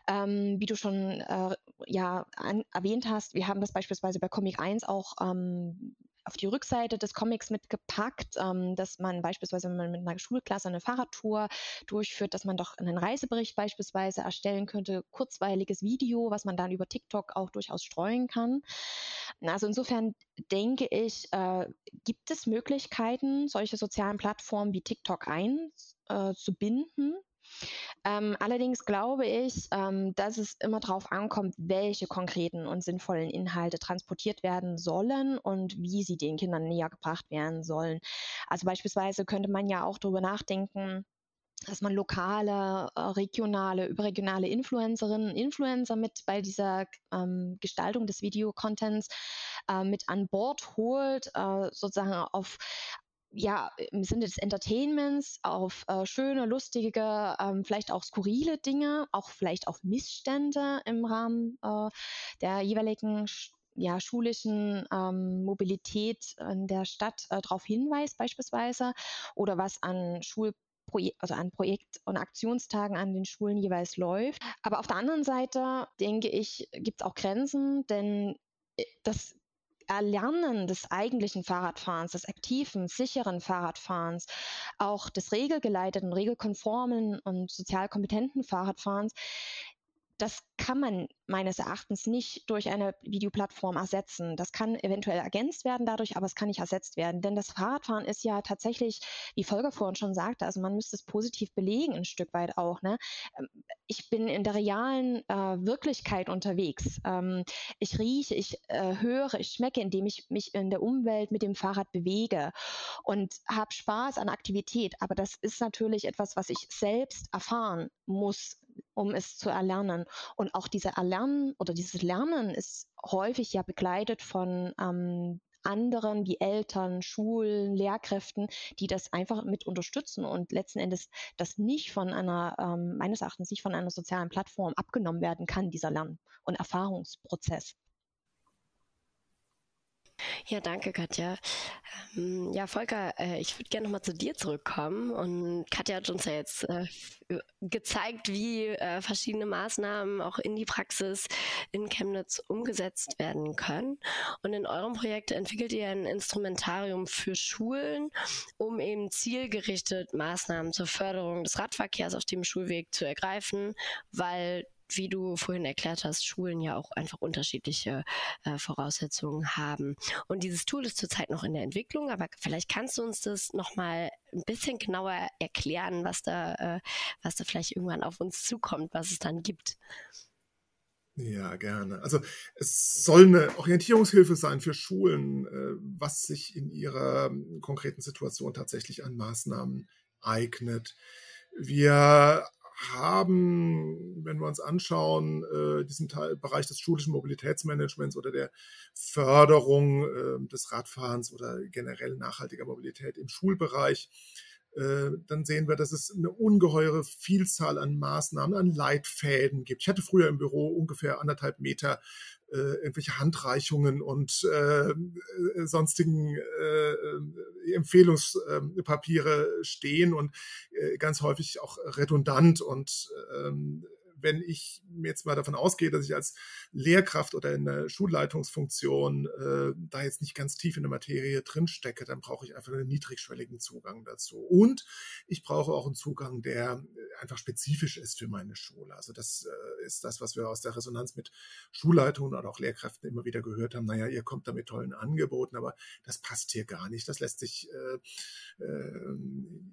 Ähm, wie du schon äh, ja, an, erwähnt hast, wir haben das beispielsweise bei Comic 1 auch ähm, auf die Rückseite des Comics mitgepackt, ähm, dass man beispielsweise, wenn man mit einer Schulklasse eine Fahrradtour durchführt, dass man doch einen Reisebericht beispielsweise erstellen könnte, kurzweiliges Video, was man dann über TikTok auch durchaus streuen kann. Also insofern denke ich, äh, gibt es Möglichkeiten, solche sozialen Plattformen wie TikTok einzubinden. Äh, ähm, allerdings glaube ich, ähm, dass es immer darauf ankommt, welche konkreten und sinnvollen Inhalte transportiert werden sollen und wie sie den Kindern näher gebracht werden sollen. Also beispielsweise könnte man ja auch darüber nachdenken, dass man lokale, äh, regionale, überregionale Influencerinnen und Influencer mit bei dieser ähm, Gestaltung des Videocontents äh, mit an Bord holt, äh, sozusagen auf ja, im Sinne des Entertainments auf äh, schöne, lustige, ähm, vielleicht auch skurrile Dinge, auch vielleicht auf Missstände im Rahmen äh, der jeweiligen ja, schulischen ähm, Mobilität in der Stadt äh, darauf hinweist beispielsweise oder was an Schul also an Projekt- und Aktionstagen an den Schulen jeweils läuft. Aber auf der anderen Seite, denke ich, gibt es auch Grenzen, denn äh, das Erlernen des eigentlichen Fahrradfahrens, des aktiven, sicheren Fahrradfahrens, auch des regelgeleiteten, regelkonformen und sozial kompetenten Fahrradfahrens, das kann man meines Erachtens nicht durch eine Videoplattform ersetzen. Das kann eventuell ergänzt werden dadurch, aber es kann nicht ersetzt werden. Denn das Fahrradfahren ist ja tatsächlich, wie Volker vorhin schon sagte, also man müsste es positiv belegen, ein Stück weit auch. Ne? Ähm, ich bin in der realen äh, Wirklichkeit unterwegs. Ähm, ich rieche, ich äh, höre, ich schmecke, indem ich mich in der Umwelt mit dem Fahrrad bewege und habe Spaß an Aktivität. Aber das ist natürlich etwas, was ich selbst erfahren muss, um es zu erlernen. Und auch diese Erlernen oder dieses Lernen ist häufig ja begleitet von ähm, anderen wie Eltern, Schulen, Lehrkräften, die das einfach mit unterstützen und letzten Endes das nicht von einer, ähm, meines Erachtens nicht von einer sozialen Plattform abgenommen werden kann, dieser Lern- und Erfahrungsprozess. Ja, danke, Katja. Ähm, ja, Volker, äh, ich würde gerne nochmal zu dir zurückkommen. Und Katja hat uns ja jetzt äh, gezeigt, wie äh, verschiedene Maßnahmen auch in die Praxis in Chemnitz umgesetzt werden können. Und in eurem Projekt entwickelt ihr ein Instrumentarium für Schulen, um eben zielgerichtet Maßnahmen zur Förderung des Radverkehrs auf dem Schulweg zu ergreifen, weil wie du vorhin erklärt hast, Schulen ja auch einfach unterschiedliche äh, Voraussetzungen haben. Und dieses Tool ist zurzeit noch in der Entwicklung, aber vielleicht kannst du uns das nochmal ein bisschen genauer erklären, was da, äh, was da vielleicht irgendwann auf uns zukommt, was es dann gibt. Ja, gerne. Also es soll eine Orientierungshilfe sein für Schulen, äh, was sich in ihrer ähm, konkreten Situation tatsächlich an Maßnahmen eignet. Wir haben, wenn wir uns anschauen, äh, diesen Teil, Bereich des schulischen Mobilitätsmanagements oder der Förderung äh, des Radfahrens oder generell nachhaltiger Mobilität im Schulbereich, äh, dann sehen wir, dass es eine ungeheure Vielzahl an Maßnahmen, an Leitfäden gibt. Ich hatte früher im Büro ungefähr anderthalb Meter äh, irgendwelche Handreichungen und äh, äh sonstigen äh, äh, Empfehlungspapiere stehen und äh, ganz häufig auch redundant und ähm, wenn ich jetzt mal davon ausgehe, dass ich als Lehrkraft oder in der Schulleitungsfunktion äh, da jetzt nicht ganz tief in der Materie drinstecke, dann brauche ich einfach einen niedrigschwelligen Zugang dazu. Und ich brauche auch einen Zugang, der einfach spezifisch ist für meine Schule. Also das äh, ist das, was wir aus der Resonanz mit Schulleitungen oder auch Lehrkräften immer wieder gehört haben. Naja, ihr kommt da mit tollen Angeboten, aber das passt hier gar nicht. Das lässt sich, äh, äh,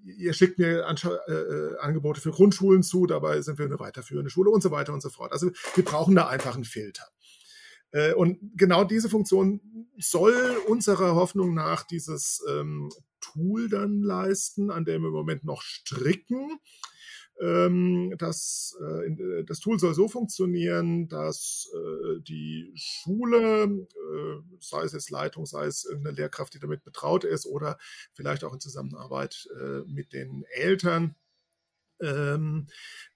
ihr schickt mir Anscha äh, äh, Angebote für Grundschulen zu, dabei sind wir eine weiterführende Schule und so weiter und so fort. Also wir brauchen da einfach einen Filter. Äh, und genau diese Funktion soll unserer Hoffnung nach dieses ähm, Tool dann leisten, an dem wir im Moment noch stricken. Ähm, das, äh, äh, das Tool soll so funktionieren, dass äh, die Schule, sei es jetzt Leitung, sei es irgendeine Lehrkraft, die damit betraut ist oder vielleicht auch in Zusammenarbeit mit den Eltern, ähm, äh,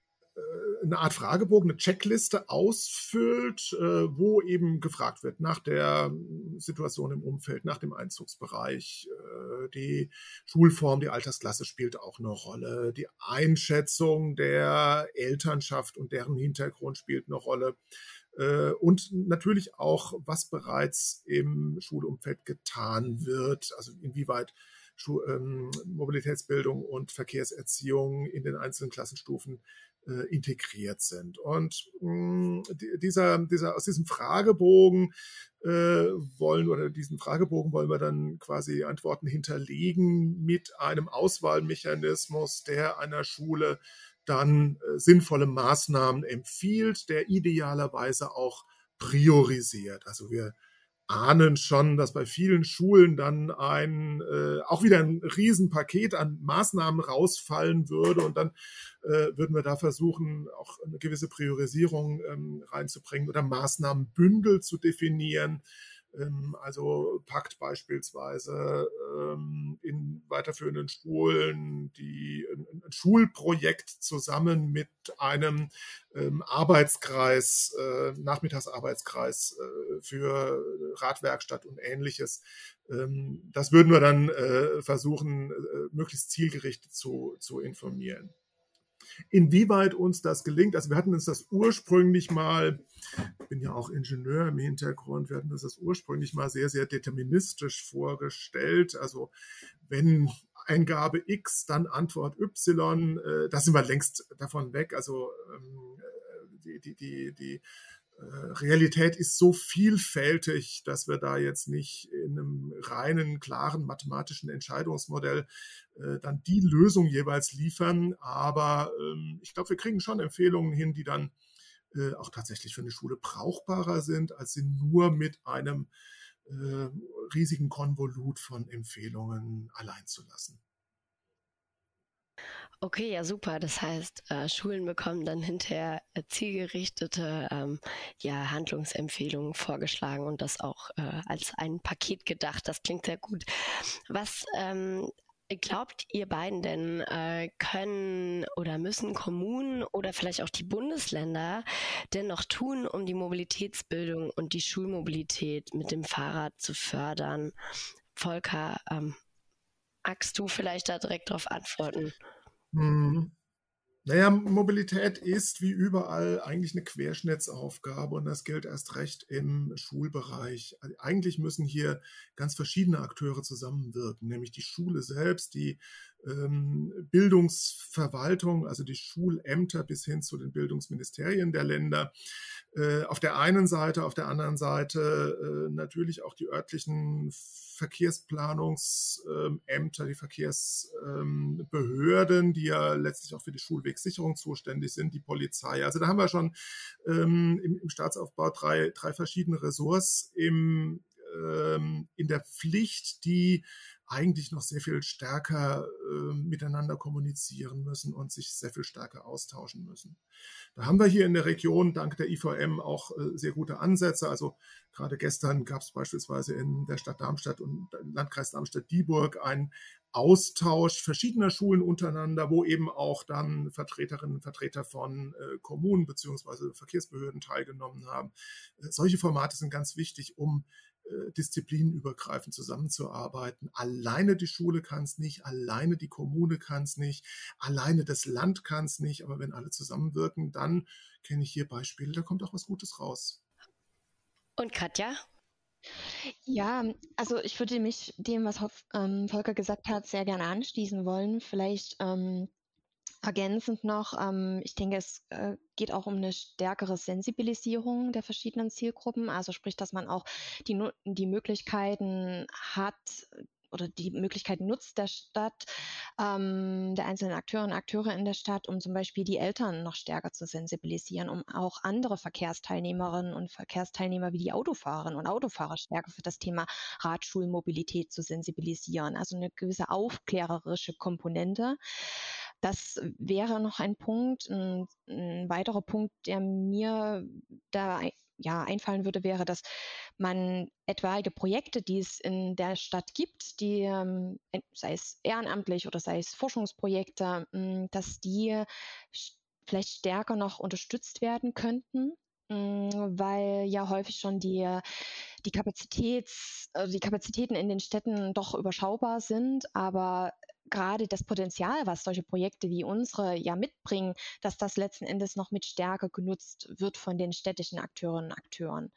eine Art Fragebogen, eine Checkliste ausfüllt, äh, wo eben gefragt wird nach der Situation im Umfeld, nach dem Einzugsbereich. Äh, die Schulform, die Altersklasse spielt auch eine Rolle. Die Einschätzung der Elternschaft und deren Hintergrund spielt eine Rolle. Und natürlich auch, was bereits im Schulumfeld getan wird, also inwieweit ähm, Mobilitätsbildung und Verkehrserziehung in den einzelnen Klassenstufen äh, integriert sind. Und mh, mm, dieser, dieser, aus diesem Fragebogen äh, wollen oder diesen Fragebogen wollen wir dann quasi Antworten hinterlegen mit einem Auswahlmechanismus, der einer Schule dann äh, sinnvolle Maßnahmen empfiehlt, der idealerweise auch priorisiert. Also wir ahnen schon, dass bei vielen Schulen dann ein äh, auch wieder ein Riesenpaket an Maßnahmen rausfallen würde und dann äh, würden wir da versuchen, auch eine gewisse Priorisierung ähm, reinzubringen oder Maßnahmenbündel zu definieren, also packt beispielsweise ähm, in weiterführenden Schulen die, ein Schulprojekt zusammen mit einem ähm, Arbeitskreis, äh, Nachmittagsarbeitskreis äh, für Radwerkstatt und ähnliches. Das würden wir dann äh, versuchen, möglichst zielgerichtet zu, zu informieren. Inwieweit uns das gelingt, also wir hatten uns das ursprünglich mal, ich bin ja auch Ingenieur im Hintergrund, wir hatten uns das ursprünglich mal sehr, sehr deterministisch vorgestellt. Also wenn Eingabe X, dann Antwort Y, äh, da sind wir längst davon weg. Also ähm, die, die, die, die äh, Realität ist so vielfältig, dass wir da jetzt nicht in einem reinen, klaren mathematischen Entscheidungsmodell äh, dann die Lösung jeweils liefern. Aber ähm, ich glaube, wir kriegen schon Empfehlungen hin, die dann äh, auch tatsächlich für eine Schule brauchbarer sind, als sie nur mit einem äh, riesigen Konvolut von Empfehlungen allein zu lassen. Okay, ja super. Das heißt, äh, Schulen bekommen dann hinterher äh, zielgerichtete ähm, ja, Handlungsempfehlungen vorgeschlagen und das auch äh, als ein Paket gedacht. Das klingt sehr gut. Was ähm, glaubt ihr beiden denn, äh, können oder müssen Kommunen oder vielleicht auch die Bundesländer denn noch tun, um die Mobilitätsbildung und die Schulmobilität mit dem Fahrrad zu fördern? Volker, ähm, magst du vielleicht da direkt darauf antworten? Mhm. Naja, Mobilität ist wie überall eigentlich eine Querschnittsaufgabe und das gilt erst recht im Schulbereich. Also eigentlich müssen hier ganz verschiedene Akteure zusammenwirken, nämlich die Schule selbst, die ähm, Bildungsverwaltung, also die Schulämter bis hin zu den Bildungsministerien der Länder. Äh, auf der einen Seite, auf der anderen Seite äh, natürlich auch die örtlichen Verkehrsplanungsämter, die Verkehrsbehörden, die ja letztlich auch für die Schulwegsicherung zuständig sind, die Polizei. Also da haben wir schon ähm, im, im, Staatsaufbau drei, drei verschiedene Ressorts im, ähm, in der Pflicht, die eigentlich noch sehr viel stärker äh, miteinander kommunizieren müssen und sich sehr viel stärker austauschen müssen. Da haben wir hier in der Region dank der IVM auch äh, sehr gute Ansätze. Also gerade gestern gab es beispielsweise in der Stadt Darmstadt und Landkreis Darmstadt-Dieburg einen Austausch verschiedener Schulen untereinander, wo eben auch dann Vertreterinnen und Vertreter von äh, Kommunen beziehungsweise Verkehrsbehörden teilgenommen haben. Äh, solche Formate sind ganz wichtig, um äh, disziplinenübergreifend zusammenzuarbeiten. Alleine die Schule kann es nicht, alleine die Kommune kann es nicht, alleine das Land kann es nicht, aber wenn alle zusammenwirken, dann kenne ich hier Beispiele, da kommt auch was Gutes raus. Und Katja? Ja, also ich würde mich dem, was Hoff, ähm, Volker gesagt hat, sehr gerne anschließen wollen. Vielleicht ähm, ergänzend noch, ähm, ich denke, es äh, geht auch um eine stärkere Sensibilisierung der verschiedenen Zielgruppen. Also sprich, dass man auch die, die Möglichkeiten hat, oder die Möglichkeit nutzt der Stadt, ähm, der einzelnen Akteure und Akteure in der Stadt, um zum Beispiel die Eltern noch stärker zu sensibilisieren, um auch andere Verkehrsteilnehmerinnen und Verkehrsteilnehmer wie die Autofahrerinnen und Autofahrer stärker für das Thema Radschulmobilität zu sensibilisieren. Also eine gewisse aufklärerische Komponente. Das wäre noch ein Punkt. Ein, ein weiterer Punkt, der mir da ja, einfallen würde, wäre, dass man etwaige Projekte, die es in der Stadt gibt, die, ähm, sei es ehrenamtlich oder sei es Forschungsprojekte, dass die vielleicht stärker noch unterstützt werden könnten weil ja häufig schon die, die, Kapazitäts, also die Kapazitäten in den Städten doch überschaubar sind, aber gerade das Potenzial, was solche Projekte wie unsere ja mitbringen, dass das letzten Endes noch mit Stärke genutzt wird von den städtischen Akteurinnen und Akteuren.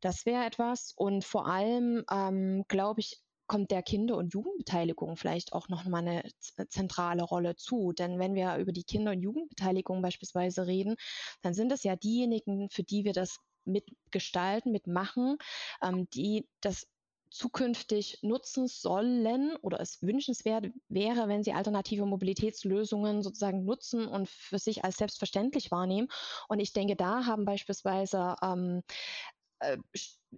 Das wäre etwas. Und vor allem, ähm, glaube ich, kommt der Kinder- und Jugendbeteiligung vielleicht auch noch mal eine zentrale Rolle zu. Denn wenn wir über die Kinder- und Jugendbeteiligung beispielsweise reden, dann sind es ja diejenigen, für die wir das mitgestalten, mitmachen, ähm, die das zukünftig nutzen sollen oder es wünschenswert wäre, wenn sie alternative Mobilitätslösungen sozusagen nutzen und für sich als selbstverständlich wahrnehmen. Und ich denke, da haben beispielsweise ähm, äh,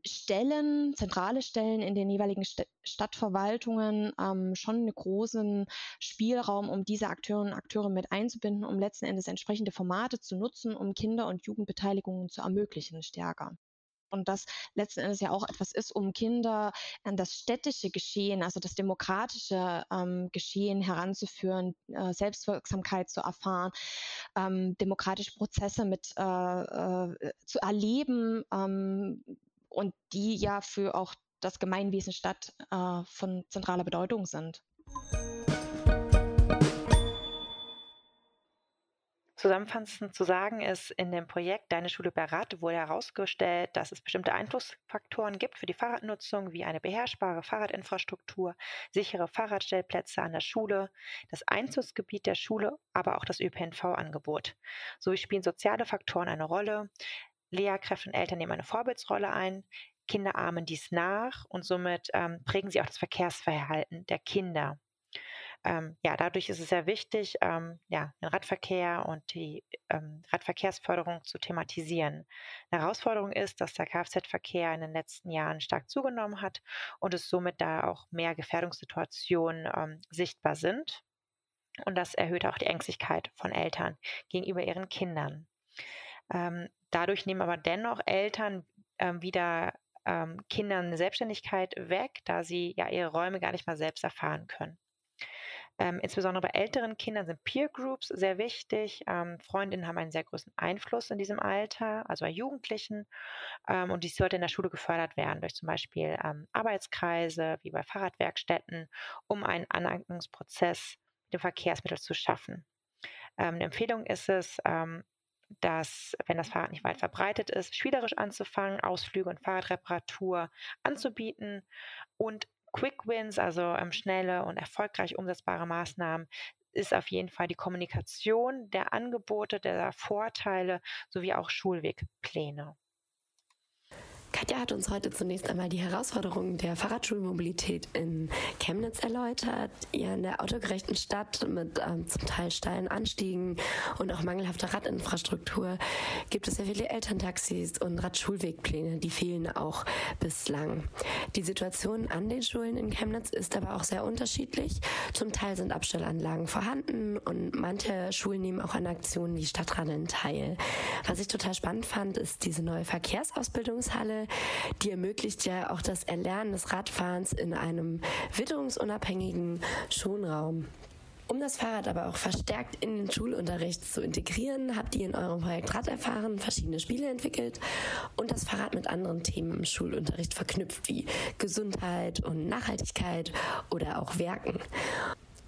Stellen, zentrale Stellen in den jeweiligen St Stadtverwaltungen ähm, schon einen großen Spielraum, um diese Akteurinnen und Akteure mit einzubinden, um letzten Endes entsprechende Formate zu nutzen, um Kinder- und Jugendbeteiligungen zu ermöglichen stärker und das letzten Endes ja auch etwas ist, um Kinder an das städtische Geschehen, also das demokratische ähm, Geschehen heranzuführen, äh, Selbstwirksamkeit zu erfahren, ähm, demokratische Prozesse mit äh, äh, zu erleben ähm, und die ja für auch das Gemeinwesen Stadt äh, von zentraler Bedeutung sind. Zusammenfassend zu sagen ist, in dem Projekt Deine Schule berate wurde herausgestellt, dass es bestimmte Einflussfaktoren gibt für die Fahrradnutzung, wie eine beherrschbare Fahrradinfrastruktur, sichere Fahrradstellplätze an der Schule, das Einzugsgebiet der Schule, aber auch das ÖPNV-Angebot. Sowie spielen soziale Faktoren eine Rolle. Lehrkräfte und Eltern nehmen eine Vorbildsrolle ein. Kinder ahmen dies nach und somit ähm, prägen sie auch das Verkehrsverhalten der Kinder ähm, ja, dadurch ist es sehr wichtig, ähm, ja, den Radverkehr und die ähm, Radverkehrsförderung zu thematisieren. Eine Herausforderung ist, dass der Kfz-Verkehr in den letzten Jahren stark zugenommen hat und es somit da auch mehr Gefährdungssituationen ähm, sichtbar sind. Und das erhöht auch die Ängstlichkeit von Eltern gegenüber ihren Kindern. Ähm, dadurch nehmen aber dennoch Eltern ähm, wieder Kindern Selbstständigkeit weg, da sie ja ihre Räume gar nicht mal selbst erfahren können. Ähm, insbesondere bei älteren Kindern sind Peer Groups sehr wichtig. Ähm, Freundinnen haben einen sehr großen Einfluss in diesem Alter, also bei Jugendlichen. Ähm, und dies sollte in der Schule gefördert werden durch zum Beispiel ähm, Arbeitskreise wie bei Fahrradwerkstätten, um einen Aneignungsprozess mit dem Verkehrsmittel zu schaffen. Ähm, eine Empfehlung ist es, ähm, dass, wenn das Fahrrad nicht weit verbreitet ist, spielerisch anzufangen, Ausflüge und Fahrradreparatur anzubieten und Quick Wins, also ähm, schnelle und erfolgreich umsetzbare Maßnahmen, ist auf jeden Fall die Kommunikation der Angebote, der Vorteile sowie auch Schulwegpläne. Katja hat uns heute zunächst einmal die Herausforderungen der Fahrradschulmobilität in Chemnitz erläutert. Ihr in der autogerechten Stadt mit ähm, zum Teil steilen Anstiegen und auch mangelhafter Radinfrastruktur gibt es sehr viele Elterntaxis und Radschulwegpläne, die fehlen auch bislang. Die Situation an den Schulen in Chemnitz ist aber auch sehr unterschiedlich. Zum Teil sind Abstellanlagen vorhanden und manche Schulen nehmen auch an Aktionen wie Stadtradeln teil. Was ich total spannend fand, ist diese neue Verkehrsausbildungshalle die ermöglicht ja auch das Erlernen des Radfahrens in einem witterungsunabhängigen Schonraum. Um das Fahrrad aber auch verstärkt in den Schulunterricht zu integrieren, habt ihr in eurem Projekt Rad erfahren verschiedene Spiele entwickelt und das Fahrrad mit anderen Themen im Schulunterricht verknüpft, wie Gesundheit und Nachhaltigkeit oder auch Werken.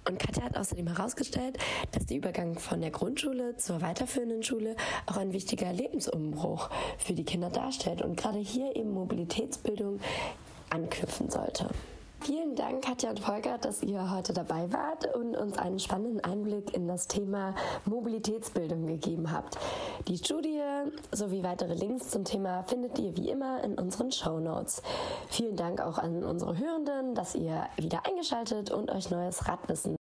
Und Katja hat außerdem herausgestellt, dass der Übergang von der Grundschule zur weiterführenden Schule auch ein wichtiger Lebensumbruch für die Kinder darstellt und gerade hier eben Mobilitätsbildung anknüpfen sollte. Vielen Dank, Katja und Volker, dass ihr heute dabei wart und uns einen spannenden Einblick in das Thema Mobilitätsbildung gegeben habt. Die Studie sowie weitere Links zum Thema findet ihr wie immer in unseren Show Notes. Vielen Dank auch an unsere Hörenden, dass ihr wieder eingeschaltet und euch neues Radwissen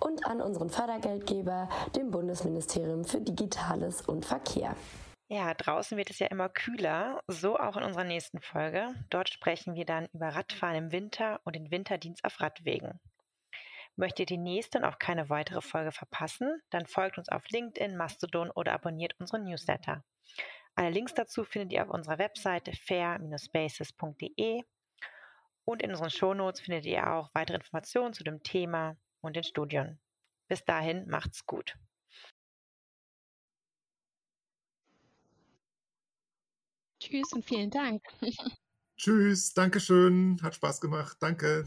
und an unseren Fördergeldgeber, dem Bundesministerium für Digitales und Verkehr. Ja, draußen wird es ja immer kühler, so auch in unserer nächsten Folge. Dort sprechen wir dann über Radfahren im Winter und den Winterdienst auf Radwegen. Möchtet ihr die nächste und auch keine weitere Folge verpassen, dann folgt uns auf LinkedIn, Mastodon oder abonniert unseren Newsletter. Alle Links dazu findet ihr auf unserer Webseite fair-spaces.de und in unseren Shownotes findet ihr auch weitere Informationen zu dem Thema und den Studien. Bis dahin, macht's gut. Tschüss und vielen Dank. Tschüss, Dankeschön, hat Spaß gemacht, danke.